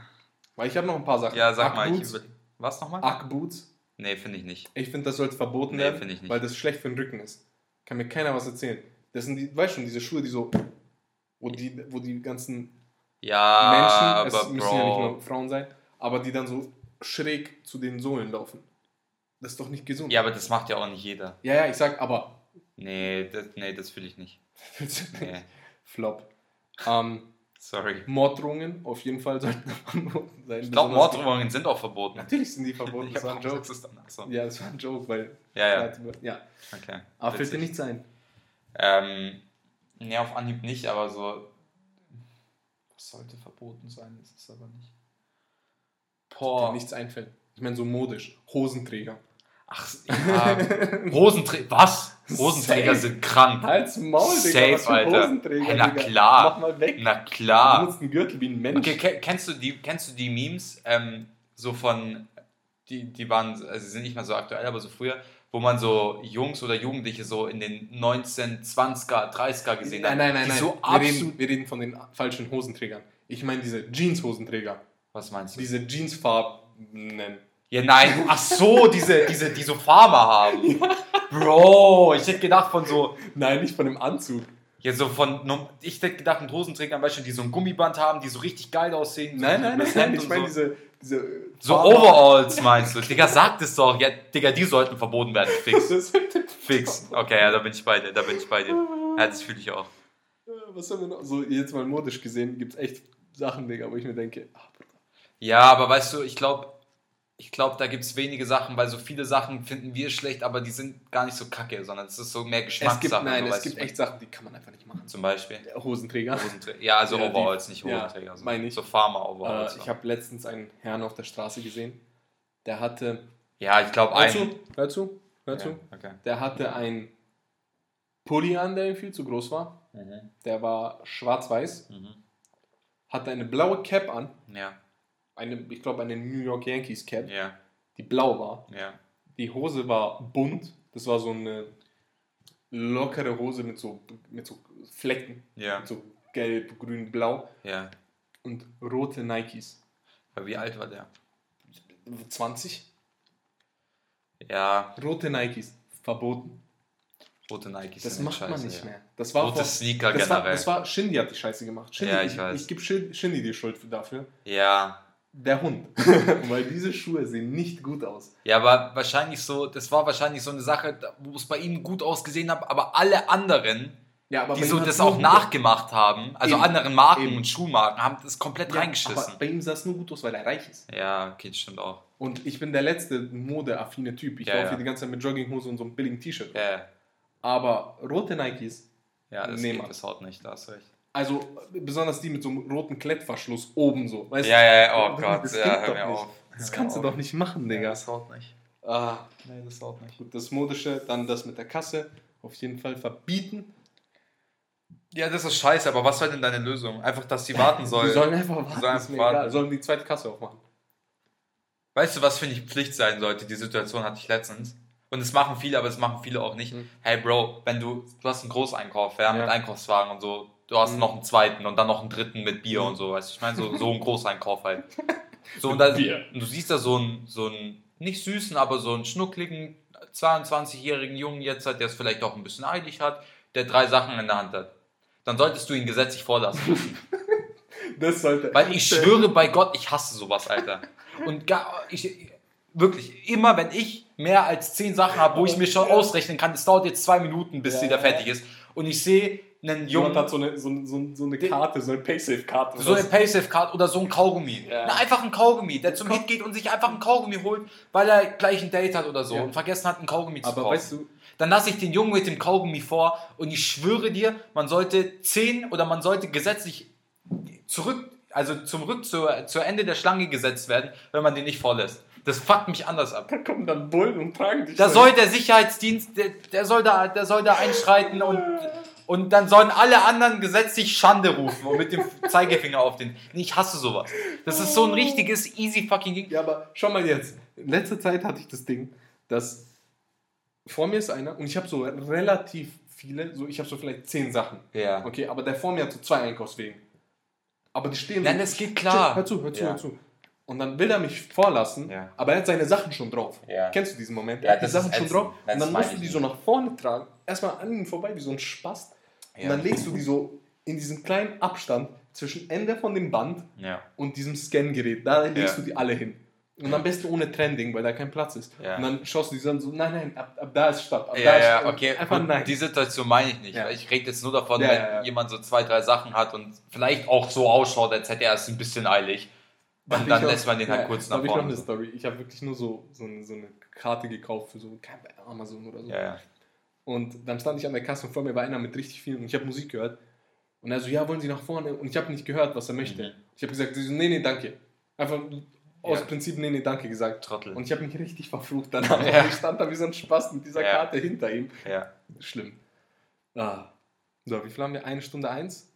Weil ich habe noch ein paar Sachen. Ja, sag mal, ich Ackboots. über... Was nochmal? Ackboots. Nee, finde ich nicht. Ich finde, das sollte verboten Nee, werden, finde ich nicht. weil das schlecht für den Rücken ist. Kann mir keiner was erzählen. Das sind die, weißt schon, diese Schuhe, die so, wo die, wo die ganzen Ja, Menschen, es müssen ja nicht Bro. nur Frauen sein, aber die dann so schräg zu den Sohlen laufen. Das ist doch nicht gesund. Ja, aber das macht ja auch nicht jeder. ja, ja, ich sag aber. Nee, das, nee, das fühle ich nicht. Nee, Flop. Ähm, sorry. Morddrohungen auf jeden Fall sollten verboten sein. Ich glaube, Morddrohungen sind auch verboten. Natürlich sind die verboten, das war ein Joke. das. Ja, das war ein Joke, weil. Ja, ja, ja. okay. Aber fällt dir Witzig. nichts ein. Ähm, nee, auf Anhieb nicht, aber so. Was sollte verboten sein, ist es aber nicht. Dir Boah. nichts einfällt. Ich meine, so modisch. Hosenträger. Ach, ja. Hosenträger. Was? Hosenträger Safe. sind krank. Halt's Maul, Digga. Safe, was für Alter. Hosenträger, Hey, na Digga. klar. Mach mal weg. Na Du klar. benutzt einen Gürtel wie ein Mensch. Okay, ke- kennst du die, kennst du die Memes, ähm, so von, die, die waren, also sie sind nicht mehr so aktuell, aber so früher, wo man so Jungs oder Jugendliche so in den 1920er, 30er gesehen hat, Nein, nein, nein, die nein. so wir, absolut, reden, wir reden von den falschen Hosenträgern. Ich meine diese Jeans-Hosenträger. was meinst du? Diese Jeansfarben. Ja, nein, ach so, diese, diese, die so Farmer haben. Bro, ich hätte gedacht von so, Nein, nicht von dem Anzug. Ja, so von, ich hätte gedacht mit Hosenträgern, weißt du, die so ein Gummiband haben, die so richtig geil aussehen. Nein, nein, nein, Hemd ich meine so. diese, diese. So Overalls meinst du? Digga, sag das doch. Ja, Digga, die sollten verboten werden. Fix. Fix. Okay, ja, da bin ich bei dir. Da bin ich bei dir. Ja, das fühle ich auch. Was haben wir noch? So, jetzt mal modisch gesehen, gibt es echt Sachen, Digga, wo ich mir denke, ach, Bruder. Ja, aber weißt du, ich glaube, ich glaube, da gibt es wenige Sachen, weil so viele Sachen finden wir schlecht, aber die sind gar nicht so kacke, sondern es ist so mehr Es Geschmackssache. gibt, nein, es gibt echt Sachen, die kann man einfach nicht machen. Zum Beispiel. Hosenträger. Hosenträger. Ja, also Ja, die- Overalls, nicht ja, Hosenträger. so, meine ich. So Farmer-Overalls. Äh, ich habe letztens einen Herrn auf der Straße gesehen, der hatte. ja, ich glaube, Hör ein. zu, hör zu, hör zu. Ja, okay. Der hatte ein Pulli an, der ihm viel zu groß war. Mhm. Der war schwarz-weiß, Mhm. hatte eine blaue Cap an, Ja, eine, ich glaube eine New York Yankees Cap, ja, die blau war. ja. Die Hose war bunt, das war so eine lockere Hose mit so, mit so Flecken, Ja, mit so gelb, grün, blau ja. und rote Nikes. Aber wie alt war der? 20? Ja, Rote Nikes, verboten. rote Nikes. Das macht man scheiße, nicht ja. mehr. Das war Rote vor, Sneaker das war, generell. das war Shindy hat die Scheiße gemacht. Shindy, Ja, ich ich, weiß. ich gebe Shin- Shindy die Schuld dafür. ja. Der Hund. Weil diese Schuhe sehen nicht gut aus. Ja, aber wahrscheinlich so, das war wahrscheinlich so eine Sache, wo es bei ihm gut ausgesehen hat, aber alle anderen, Ja, aber die so das auch nachgemacht haben, also Eben. anderen Marken Eben. und Schuhmarken, haben das komplett Ja, reingeschissen. aber bei ihm sah es nur gut aus, weil er reich ist. Ja, okay, das stimmt auch. Und ich bin der letzte modeaffine Typ. Ich Ja, laufe ja. die ganze Zeit mit Jogginghose und so einem billigen T-Shirt. Ja. Aber rote Nikes, ja das, Nee, geht, das haut nicht, da hast recht. Also besonders die mit so einem roten Klettverschluss oben so. Weißt Ja, ja, ja, oh Das Gott, geht ja, hör mir nicht. auf. Das kannst du doch nicht machen, Ja, Digga. das haut nicht. Ah, Nee, das haut nicht. gut, das Modische, dann das mit der Kasse. Auf jeden Fall verbieten. Ja, das ist scheiße, aber was soll denn deine Lösung? Einfach, dass sie warten Die soll. sollen einfach warten, sollen ist mir warten. Sollen die zweite Kasse aufmachen. Weißt du, was finde ich Pflicht sein sollte? Die Situation hatte ich letztens. Und es machen viele, aber es machen viele auch nicht. Mhm. Hey Bro, wenn du, du hast einen Großeinkauf, ja, mit Ja. Einkaufswagen und so, du hast Mhm. noch einen zweiten und dann noch einen dritten mit Bier Mhm. und so, weißt du, ich meine, so, so ein Großeinkauf halt. So, und, da, Bier. und du siehst da so einen, so einen, nicht süßen, aber so einen schnuckligen 22-jährigen Jungen jetzt, halt, der es vielleicht auch ein bisschen eilig hat, der drei Sachen in der Hand hat, dann solltest du ihn gesetzlich vorlassen. Das sollte. Weil ich schwöre bei Gott, ich hasse sowas, Alter. Und gar, ich, wirklich, immer wenn ich mehr als zehn Sachen habe, wo ich mir schon ausrechnen kann, es dauert jetzt zwei Minuten, bis Ja, sie da fertig ist, und ich sehe einen Jemand Jungen, hat so eine, so, so, so eine Karte, so eine Paysafe-Karte. so eine Paysafe-Card oder so ein Kaugummi. Ja. Na, einfach ein Kaugummi, der zum Hit geht und sich einfach ein Kaugummi holt, weil er gleich ein Date hat oder so Ja. und vergessen hat, ein Kaugummi zu Aber kaufen. weißt du, Dann lasse ich den Jungen mit dem Kaugummi vor und ich schwöre dir, man sollte zehn oder man sollte gesetzlich zurück, also zum Rück zur, zur Ende der Schlange gesetzt werden, wenn man den nicht vorlässt. Das fuckt mich anders ab. da kommen dann Bullen und tragen dich. Da so- soll der Sicherheitsdienst, der, der, soll, da, der soll da einschreiten und, und dann sollen alle anderen gesetzlich Schande rufen und mit dem Zeigefinger auf den. Nee, Ich hasse sowas. Das ist so ein richtiges easy fucking Ding. Ja, aber schau mal jetzt. In letzter Zeit hatte ich das Ding, dass vor mir ist einer und ich habe so relativ viele, so ich habe so vielleicht zehn Sachen. Ja. Okay, aber der vor mir hat so zwei Einkaufswegen. Aber die stehen Nein, so. das geht klar. Hör zu, hör zu, Ja. hör zu. Und dann will er mich vorlassen, Ja. aber er hat seine Sachen schon drauf. Ja. Kennst du diesen Moment? Er hat die Sachen schon drauf. Und dann musst du die so nach vorne tragen. Erstmal an ihm vorbei, wie so ein Spast. Und Ja. dann legst du die so in diesen kleinen Abstand zwischen Ende von dem Band Ja. und diesem Scan-Gerät. Da legst du die alle hin. Und am besten ohne Trending, weil da kein Platz ist. Ja. Und dann schaust du die dann so, nein, nein, ab, ab da ist Stopp. Ab da Ja, ist ja, Stopp. okay. Einfach nein. Die Situation meine ich nicht. Ja. Ich rede jetzt nur davon, wenn jemand so zwei, drei Sachen hat und vielleicht auch so ausschaut, als hätte er es ein bisschen eilig. Und dann lässt man den halt kurz da nach ich vorne. eine. Story. Ich habe wirklich nur so, so, eine, so eine Karte gekauft für so Amazon oder so. Und dann stand ich an der Kasse und vor mir war einer mit richtig vielen und ich habe Musik gehört. Und er so, ja, wollen Sie nach vorne? Und ich habe nicht gehört, was er möchte. Mhm. Ich habe gesagt, so, nee, nee, danke. Einfach aus Ja. Prinzip, nee, nee, danke gesagt. Trottel. Und ich habe mich richtig verflucht danach. Ja. Ich stand da wie so ein Spaß mit dieser Ja. Karte hinter ihm. ja. Schlimm. Ah. So, wie viel haben wir? Eine Stunde eins?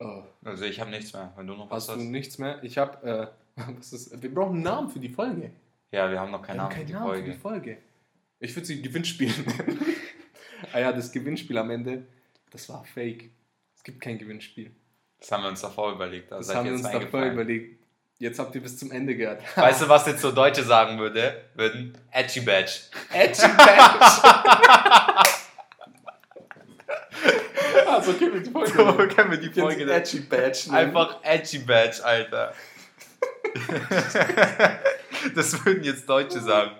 Oh, Also ich habe nichts mehr. Wenn du noch was hast du hast. nichts mehr? Ich habe, äh, was ist, wir brauchen einen Namen für die Folge. Ja, wir haben noch Wir keinen haben Namen für keinen die Namen für die Folge. Ich würde sie Gewinnspiel nennen. ah ja, das Gewinnspiel am Ende, das war fake. Es gibt kein Gewinnspiel. Das haben wir uns davor überlegt. Da Das haben wir uns davor überlegt. Jetzt habt ihr bis zum Ende gehört. Weißt du, was jetzt so Deutsche sagen würde? Würden Edgy Badge. Edgy Badge. also können wir die Folge So nennen. können wir die Folge Edgy Badge nennen. Einfach Edgy Badge, Alter. das würden jetzt Deutsche sagen.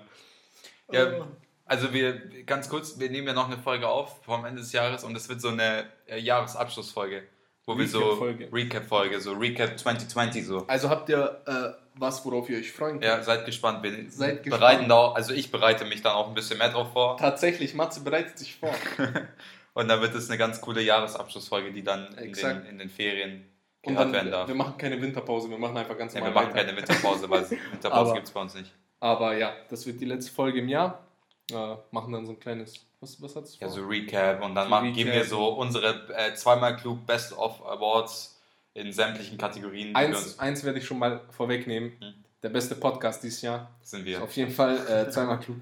Ja, also wir, ganz kurz, wir nehmen ja noch eine Folge auf vom Ende des Jahres und es wird so eine äh, Jahresabschlussfolge, wo wir so Recap-Folge. Recap-Folge, so Recap 2020 so. Also habt ihr äh, was, worauf ihr euch freuen könnt? Ja, seid gespannt. Wir Seid bereiten gespannt. da auch, also ich bereite mich dann auch ein bisschen mehr drauf vor Tatsächlich, Matze bereitet sich vor. und dann wird es eine ganz coole Jahresabschlussfolge, die dann in den, in den Ferien Und gehört dann, werden darf. wir machen keine Winterpause, wir machen einfach ganz Ja, wir normal machen weiter. keine Winterpause, weil Winterpause gibt es bei uns nicht. Aber ja, das wird die letzte Folge im Jahr. Äh, machen dann so ein kleines. Was, was hat's Ja, vor? so Recap und dann So machen, geben wir so unsere äh, zweimal klug Best of Awards in sämtlichen Kategorien. eins, eins werde ich schon mal vorwegnehmen. Hm. Der beste Podcast dieses Jahr. sind Ist wir. auf jeden Fall äh, zweimal klug.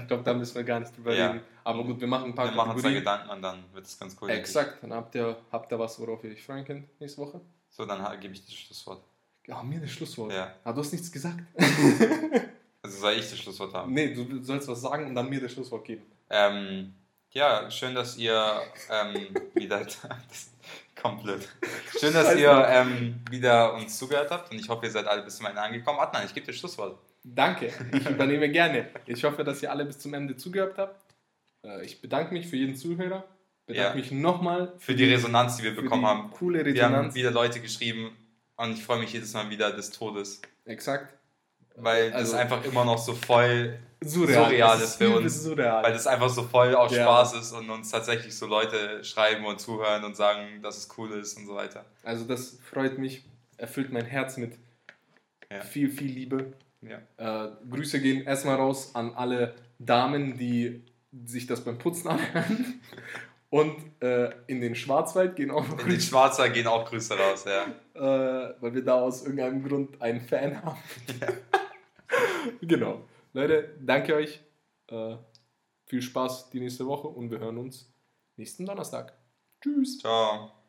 ich glaube, da müssen wir gar nicht drüber Ja. reden. Aber gut, wir machen ein paar Wir machen Kategorien. Gedanken und dann wird es ganz cool. Exakt. Dann habt ihr, habt ihr was, worauf ihr euch freuen könnt nächste Woche. So, dann gebe ich das Schlusswort. Ja, mir das Schlusswort. Ja. Aber du hast nichts gesagt. Also soll ich das Schlusswort haben? nee, du sollst was sagen und dann mir das Schlusswort geben. Ähm, ja, schön, dass ihr ähm, wieder. Komplett. Schön, dass ihr ähm, wieder uns zugehört habt und ich hoffe, ihr seid alle bis zum Ende angekommen. Adnan, ich gebe dir das Schlusswort. Danke, ich übernehme gerne. Ich hoffe, dass ihr alle bis zum Ende zugehört habt. Äh, Ich bedanke mich für jeden Zuhörer. Bedanke Ja. mich nochmal Für die Resonanz, die wir für bekommen die haben. Coole Wir haben Resonanz. wieder Leute geschrieben und ich freue mich jedes Mal wieder des Todes. Exakt. Weil Also- das einfach immer noch so voll, Surreal. Surreal Es ist für uns. Surreal. weil das einfach so voll aus Ja. Spaß ist und uns tatsächlich so Leute schreiben und zuhören und sagen, dass es cool ist und so weiter. Also das freut mich, erfüllt mein Herz mit Ja. viel, viel Liebe. Ja. Äh, Grüße gehen erstmal raus an alle Damen, die sich das beim Putzen anhören. Und äh, in den Schwarzwald gehen auch noch In den Schwarzer gehen auch Grüße raus, ja. äh, weil wir da aus irgendeinem Grund einen Fan haben. genau. Leute, danke euch. Äh, viel Spaß die nächste Woche und wir hören uns nächsten Donnerstag. Tschüss. Ciao.